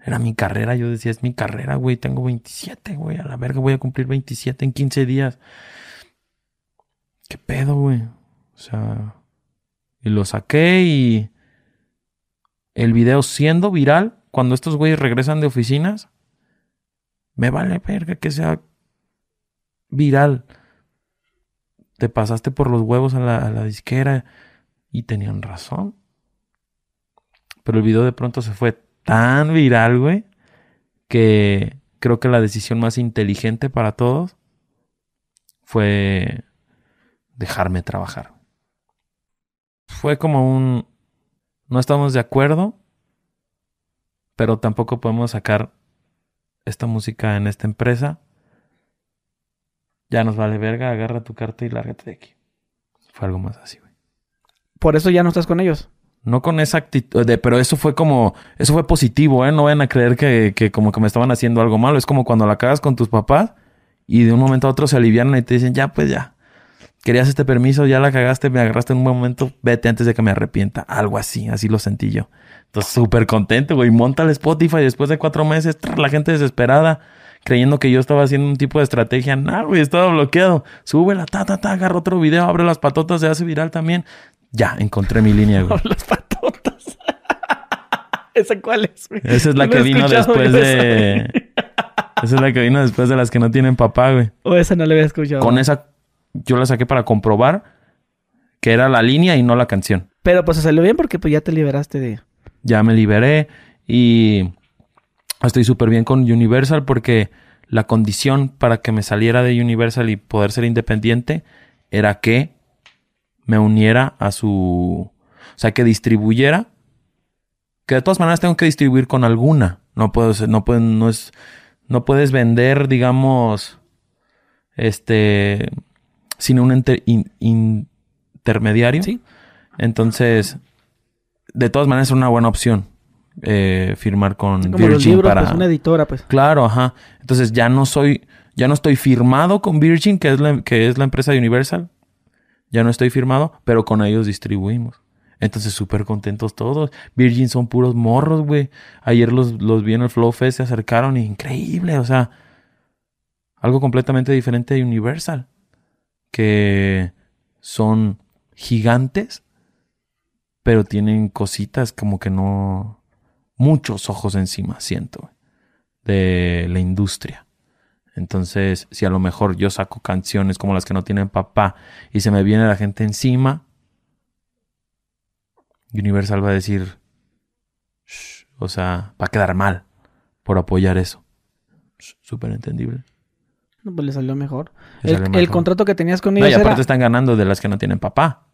era mi carrera, yo decía, es mi carrera, güey, tengo 27, güey, a la verga voy a cumplir 27 en 15 días. ¿Qué pedo, güey? O sea, y lo saqué y el video siendo viral cuando estos güeyes regresan de oficinas, me vale verga que sea viral. Te pasaste por los huevos a la, a la disquera y tenían razón. Pero el video de pronto se fue tan viral, güey, que creo que la decisión más inteligente para todos fue dejarme trabajar. Fue como un... No estamos de acuerdo, pero tampoco podemos sacar esta música en esta empresa. Ya nos vale verga, agarra tu carta y lárgate de aquí. Fue algo más así, güey. Por eso ya no estás con ellos. No con esa actitud, de, pero eso fue como, eso fue positivo, ¿eh? No vayan a creer que, que como que me estaban haciendo algo malo. Es como cuando la cagas con tus papás y de un momento a otro se alivian y te dicen, ya, pues ya. Querías este permiso, ya la cagaste, me agarraste en un buen momento, vete antes de que me arrepienta. Algo así, así lo sentí yo. Entonces, súper contento, güey. Monta el Spotify después de cuatro meses, la gente desesperada, creyendo que yo estaba haciendo un tipo de estrategia. No, güey, estaba bloqueado. Súbela, ta, ta, ta, agarra otro video, abre las patotas, se hace viral también. Ya, encontré mi línea, güey. Las patotas. ¿Esa cuál es? güey? Esa es la No que vino después esa, de... Esa es la que vino después de las que no tienen papá, güey. O esa no la había escuchado. Con esa yo la saqué para comprobar que era la línea y no la canción. Pero pues se salió bien porque pues ya te liberaste de... Ya me liberé y estoy súper bien con Universal porque la condición para que me saliera de Universal y poder ser independiente era que me uniera a su... O sea, que distribuyera. Que de todas maneras tengo que distribuir con alguna. No puedo ser, no puedo, no es, no puedes vender, digamos, este, sin un enter- in- intermediario. Sí. Entonces, de todas maneras es una buena opción eh, firmar con Como los Virgin libros, para. pues una editora, pues. Claro, ajá. Entonces ya no soy, ya no estoy firmado con Virgin, que es la, que es la empresa de Universal. Ya no estoy firmado, pero con ellos distribuimos. Entonces, súper contentos todos. Virgin son puros morros, güey. Ayer los, los vi en el Flow Fest, se acercaron increíble, o sea, algo completamente diferente de Universal. Que son gigantes, pero tienen cositas como que no. Muchos ojos encima, siento, de la industria. Entonces, si a lo mejor yo saco canciones como las que no tienen papá y se me viene la gente encima, Universal va a decir, "Shh", o sea, va a quedar mal por apoyar eso. Súper entendible. No, pues le salió mejor. Le El, salió el contrato que tenías con No, ellos y era... aparte están ganando de las que no tienen papá.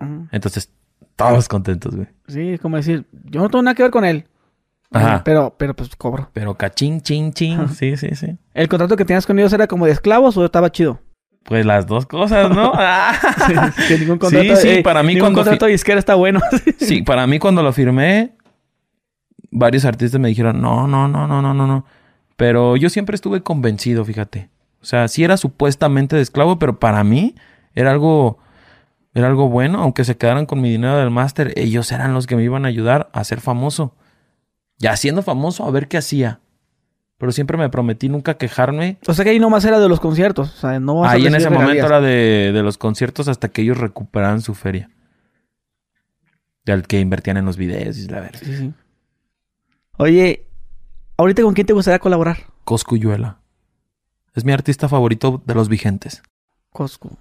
Ujú. Entonces, todos contentos, güey. Sí, es como decir, yo no tengo nada que ver con él. Ajá. Pero, pero pues cobro. Pero cachín, chin, chin. Sí, sí, sí. ¿El contrato que tenías con ellos era como de esclavos o estaba chido? Pues las dos cosas, ¿no? Ah. que ningún Sí, contrato, sí, eh, para mí ningún cuando contrato disquera está bueno. Sí, para mí cuando lo firmé, varios artistas me dijeron, no, no, no, no, no, no, no. Pero yo siempre estuve convencido, fíjate. O sea, sí era supuestamente de esclavo, pero para mí era algo, era algo bueno. Aunque se quedaran con mi dinero del máster, ellos eran los que me iban a ayudar a ser famoso. Ya siendo famoso, a ver qué hacía. Pero siempre me prometí nunca quejarme. o sea que ahí nomás era de los conciertos. O sea, no vas a Ahí en ese momento era de, de los conciertos hasta que ellos recuperaran su feria. Del que invertían en los videos y la verga. Sí, sí. Oye, ¿ahorita con quién te gustaría colaborar? Coscuyuela. Es mi artista favorito de los vigentes. Coscu.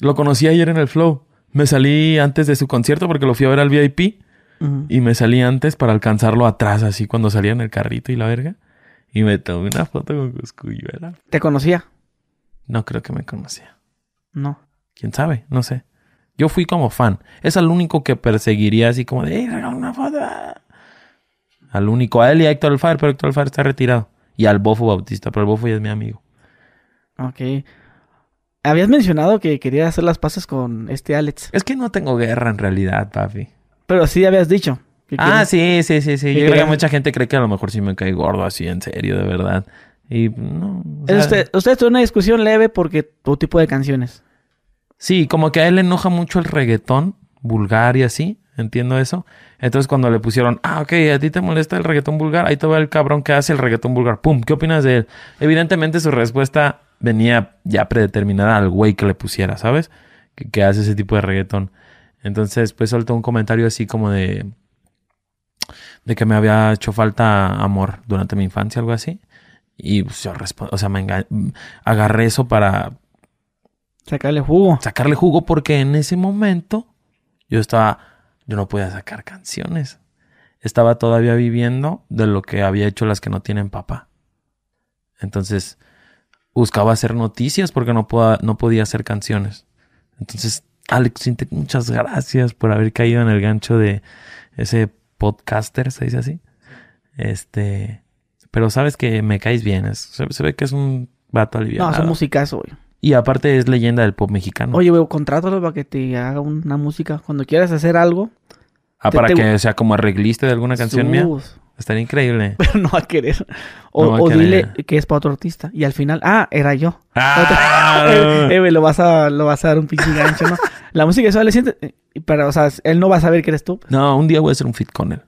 Lo conocí ayer en el Flow. Me salí antes de su concierto porque lo fui a ver al VIP Y me salí antes para alcanzarlo atrás, así cuando salía en el carrito y la verga. Y me tomé una foto con Coscuyuela. ¿Te conocía? No creo que me conocía. No. ¿Quién sabe? No sé. Yo fui como fan. Es al único que perseguiría así como de, ¡Ey, regala una foto! Al único. A él y a Héctor Alfaro, pero Héctor Alfaro está retirado. Y al Bofo Bautista, pero el Bofo ya es mi amigo. Ok. Habías mencionado que querías hacer las paces con este Alex. Es que no tengo guerra en realidad, papi. Pero sí habías dicho. Ah, sí, sí, sí, sí. ¿Y Yo creo que mucha gente cree que a lo mejor sí me cae gordo así, en serio, de verdad. Y no. o sea, Usted, ustedes tuvieron una discusión leve porque tu tipo de canciones. Sí, como que a él le enoja mucho el reggaetón vulgar y así. Entiendo eso. Entonces cuando le pusieron, ah, ok, a ti te molesta el reggaetón vulgar, ahí te va el cabrón que hace el reggaetón vulgar. Pum, ¿qué opinas de él? Evidentemente su respuesta venía ya predeterminada al güey que le pusiera, ¿sabes? Que, que hace ese tipo de reggaetón. Entonces, pues soltó un comentario así como de... De que me había hecho falta amor durante mi infancia, algo así. Y pues yo respondí, o sea, me agarré eso para Sacarle jugo. sacarle jugo porque en ese momento yo estaba, yo no podía sacar canciones. estaba todavía viviendo de lo que había hecho las que no tienen papá. Entonces, buscaba hacer noticias porque no, no podía hacer canciones. Entonces, Alex muchas gracias por haber caído en el gancho de ese podcaster, se dice así. Este, pero sabes que me caes bien, se, ve que es un vato aliviado. No, es un musicazo, güey. Y aparte es leyenda del pop mexicano. Oye, güey, contrátalo para que te haga una música. Cuando quieras hacer algo. Ah, para que sea como arreglista de alguna canción mía. Estaría increíble. Pero no va a querer. O, dile que es para otro artista. Y al final, ah, era yo. Ah, eh, lo, vas a, lo vas a dar un pinche gancho, ¿no? La música eso le siente. Eh, pero, o sea, él no va a saber que eres tú. No, un día voy a hacer un fit con él.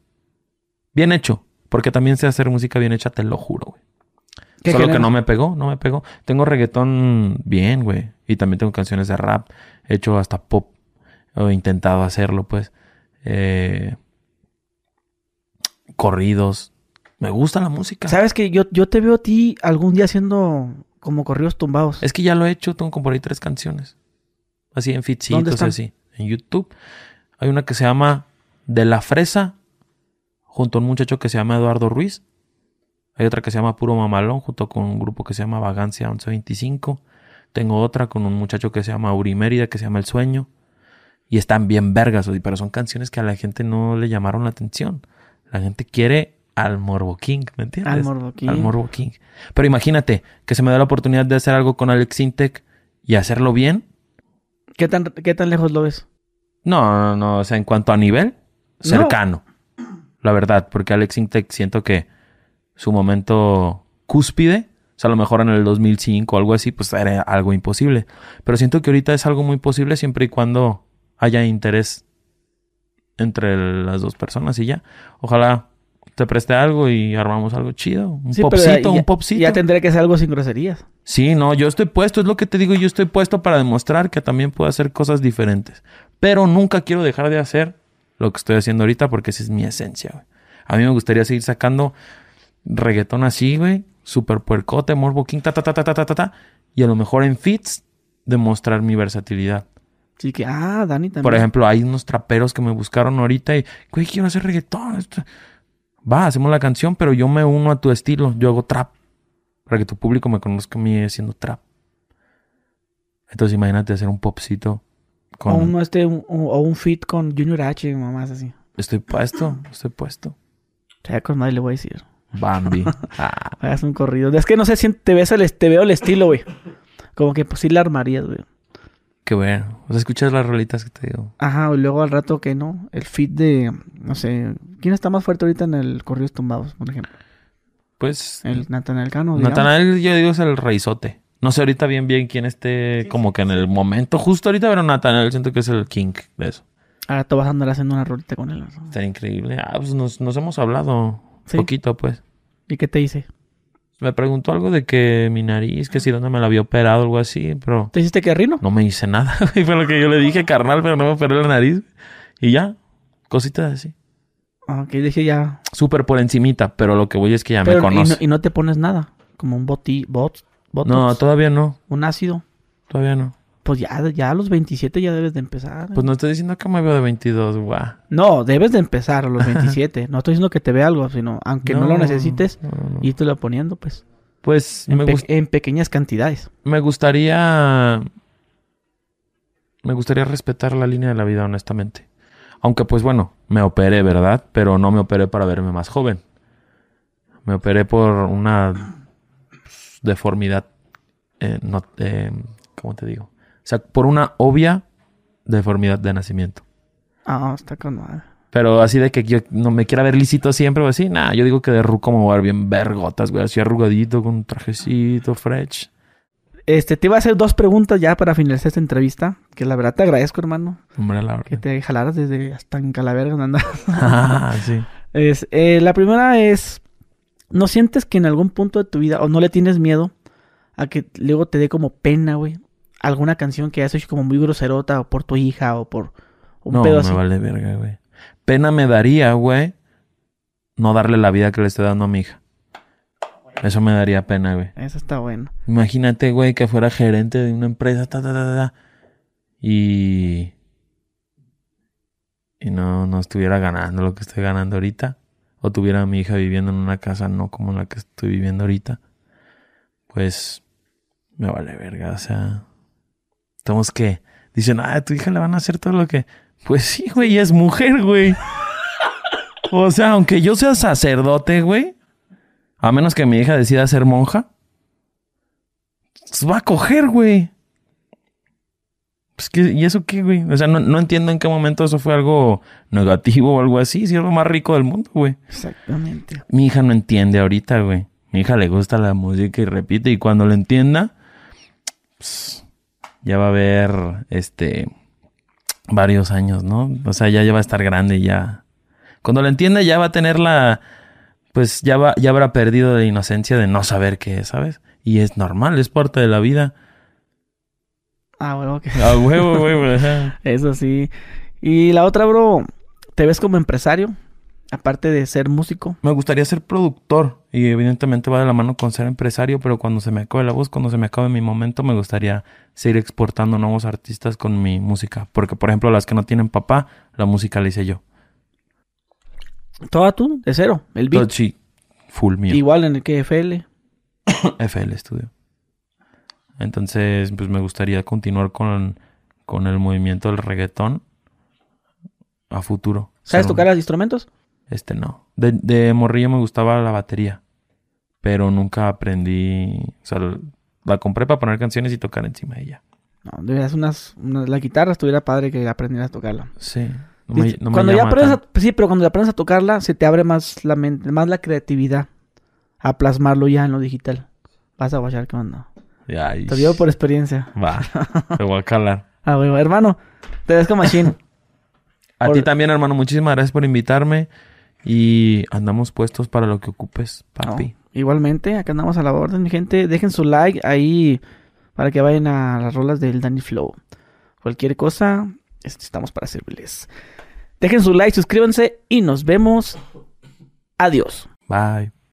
Bien hecho. Porque también sé hacer música bien hecha, te lo juro, güey. Solo que no me pegó, no me pegó. Tengo reggaetón bien, güey. Y también tengo canciones de rap. He hecho hasta pop. He intentado hacerlo, pues. Eh, corridos. Me gusta la música. ¿Sabes que yo, yo te veo a ti algún día haciendo como corridos tumbados? Es que ya lo he hecho. Tengo como por ahí tres canciones. Así en fitcitos, así. En YouTube. Hay una que se llama De la Fresa. Junto a un muchacho que se llama Eduardo Ruiz. Hay otra que se llama Puro Mamalón, junto con un grupo que se llama Vagancia 1125. Tengo otra con un muchacho que se llama Uri Mérida, que se llama El Sueño. Y están bien vergas, pero son canciones que a la gente no le llamaron la atención. La gente quiere al Morbo King, ¿me entiendes? Al Morbo King. Al Morbo King. Pero imagínate que se me da la oportunidad de hacer algo con Alex Intec y hacerlo bien. ¿Qué tan, qué tan lejos lo ves? No, no, no. O sea, en cuanto a nivel, cercano. La verdad, porque Alex Intec siento que su momento cúspide. O sea, a lo mejor en el 2005 o algo así, pues era algo imposible. Pero siento que ahorita es algo muy posible siempre y cuando haya interés entre las dos personas y ya. Ojalá te preste algo y armamos algo chido. Un popcito, un popcito. Ya tendré que hacer algo sin groserías. Sí, no, yo estoy puesto, es lo que te digo, yo estoy puesto para demostrar que también puedo hacer cosas diferentes. Pero nunca quiero dejar de hacer lo que estoy haciendo ahorita porque esa es mi esencia. A mí me gustaría seguir sacando reggaetón así, güey, super puercote, morbo king, ta, ta, ta, ta, ta, ta, ta, y a lo mejor en fits demostrar mi versatilidad. Sí, que, ah, Dani también. Por ejemplo, hay unos traperos que me buscaron ahorita y, güey, quiero hacer reggaetón. Va, hacemos la canción, pero yo me uno a tu estilo. Yo hago trap. Para que tu público me conozca a mí haciendo trap. Entonces imagínate hacer un popcito con... O, este, un, o un fit con Junior H, mamás así. Estoy puesto, estoy puesto. Ya con nadie le voy a decir. Bambi. Ah. Hagas un corrido. Es que no sé si te, ves el, te veo el estilo, güey. Como que pues sí la armarías, güey. Qué bueno. O sea, escuchas las rolitas que te digo. Ajá, y luego al rato que no. El fit de, no sé, ¿quién está más fuerte ahorita en el Corridos Tumbados, por ejemplo? Pues... El Natanael Cano. Natanael, yo digo, es el reizote. No sé ahorita bien bien quién esté como que en el momento justo ahorita, pero Natanael siento que es el king de eso. Ahora tú vas a andar haciendo una rolita con él. Está increíble. Ah, pues nos, nos hemos hablado. Poquito, pues. ¿Y qué te dice? Me preguntó algo de que mi nariz, que si dónde me la había operado algo así, pero... ¿Te hiciste que rino? No me hice nada. y fue lo que yo le dije, carnal, pero no me operé la nariz. Y ya, cositas así. Ah, ok, dije ya... Súper por encimita, pero lo que voy es que ya me conoce. Y no, te pones nada, como un boti, bot, No, todavía no. ¿Un ácido? Todavía no. Pues ya, ya a los 27 ya debes de empezar. Pues no estoy diciendo que me veo de 22, guau. No, debes de empezar a los 27. no estoy diciendo que te vea algo, sino aunque no, lo necesites, y te lo poniendo, pues. Pues en, me en pequeñas cantidades. Me gustaría... Me gustaría respetar la línea de la vida, honestamente. Aunque pues bueno, me operé, ¿verdad? Pero no me operé para verme más joven. Me operé por una deformidad, eh, no, eh, ¿cómo te digo? O sea, por una obvia deformidad de nacimiento. Ah, está con madre. Pero así de que yo no me quiera ver lisito siempre o así, nada, yo digo que de ruco me voy a ver bien vergotas, güey, así arrugadito, con un trajecito fresh. Este, te iba a hacer dos preguntas ya para finalizar esta entrevista, que la verdad te agradezco, hermano. Hombre, la verdad. Que te jalaras desde hasta en Calaverga donde andas. ah, sí. Es, eh, la primera es, ¿no sientes que en algún punto de tu vida, o no le tienes miedo a que luego te dé como pena, güey, alguna canción que has hecho como muy groserota o por tu hija o por un no, pedo me vale verga, güey. Pena me daría, güey, no darle la vida que le estoy dando a mi hija. Eso me daría pena, güey. Eso está bueno. Imagínate, güey, que fuera gerente de una empresa, ta, ta, ta, ta, y... Y no, no estuviera ganando lo que estoy ganando ahorita. o tuviera a mi hija viviendo en una casa no como la que estoy viviendo ahorita, pues me vale verga, o sea, estamos que dicen, ah, a tu hija le van a hacer todo lo que, pues sí, güey, es mujer, güey. o sea, aunque yo sea sacerdote, güey, a menos que mi hija decida ser monja, pues va a coger, güey. Pues, ¿qué, ¿Y eso qué, güey? O sea, no, no, entiendo en qué momento eso fue algo negativo o algo así. Si es lo más rico del mundo, güey. Exactamente. Mi hija no entiende ahorita, güey. Mi hija le gusta la música y repite. Y cuando lo entienda, pues, ya va a haber, este, varios años, ¿no? O sea, ya, ya va a estar grande y ya. Cuando lo entienda, ya va a tener la, pues ya va, ya habrá perdido la inocencia de no saber qué es, ¿sabes? Y es normal, es parte de la vida. Ah, bueno, ok. Ah, huevo, güey. Eso sí. Y la otra, bro, ¿te ves como empresario? Aparte de ser músico. Me gustaría ser productor. Y evidentemente va de la mano con ser empresario, pero cuando se me acabe la voz, cuando se me acabe mi momento, me gustaría seguir exportando nuevos artistas con mi música. Porque, por ejemplo, las que no tienen papá, la música la hice yo. ¿Toda tú? ¿De cero? ¿El beat? Todo, sí, full mío. Igual en el que FL. FL Studio. Entonces, pues me gustaría continuar con, con el movimiento del reggaetón a futuro. ¿Sabes tocar un- los instrumentos? Este no. De, de morrillo me gustaba la batería. Pero nunca aprendí. O sea, la compré para poner canciones y tocar encima de ella. No, deberías unas, una- la guitarra estuviera padre que aprendieras a tocarla. Sí. No me, no me cuando ya aprendes tan- a, sí, pero cuando ya aprendes a tocarla, se te abre más la mente, más la creatividad a plasmarlo ya en lo digital. Vas a guachar qué onda. Ay, Te digo por experiencia. Va. Te voy a calar. Ah, bueno, hermano, te ves como machine. A Por- ti también, hermano. Muchísimas gracias por invitarme. Y andamos puestos para lo que ocupes, papi. No, Igualmente, acá andamos a la orden, mi gente. Dejen su like ahí para que vayan a las rolas del Danny Flow. Cualquier cosa, estamos para servirles. Dejen su like, suscríbanse y nos vemos. Adiós. Bye.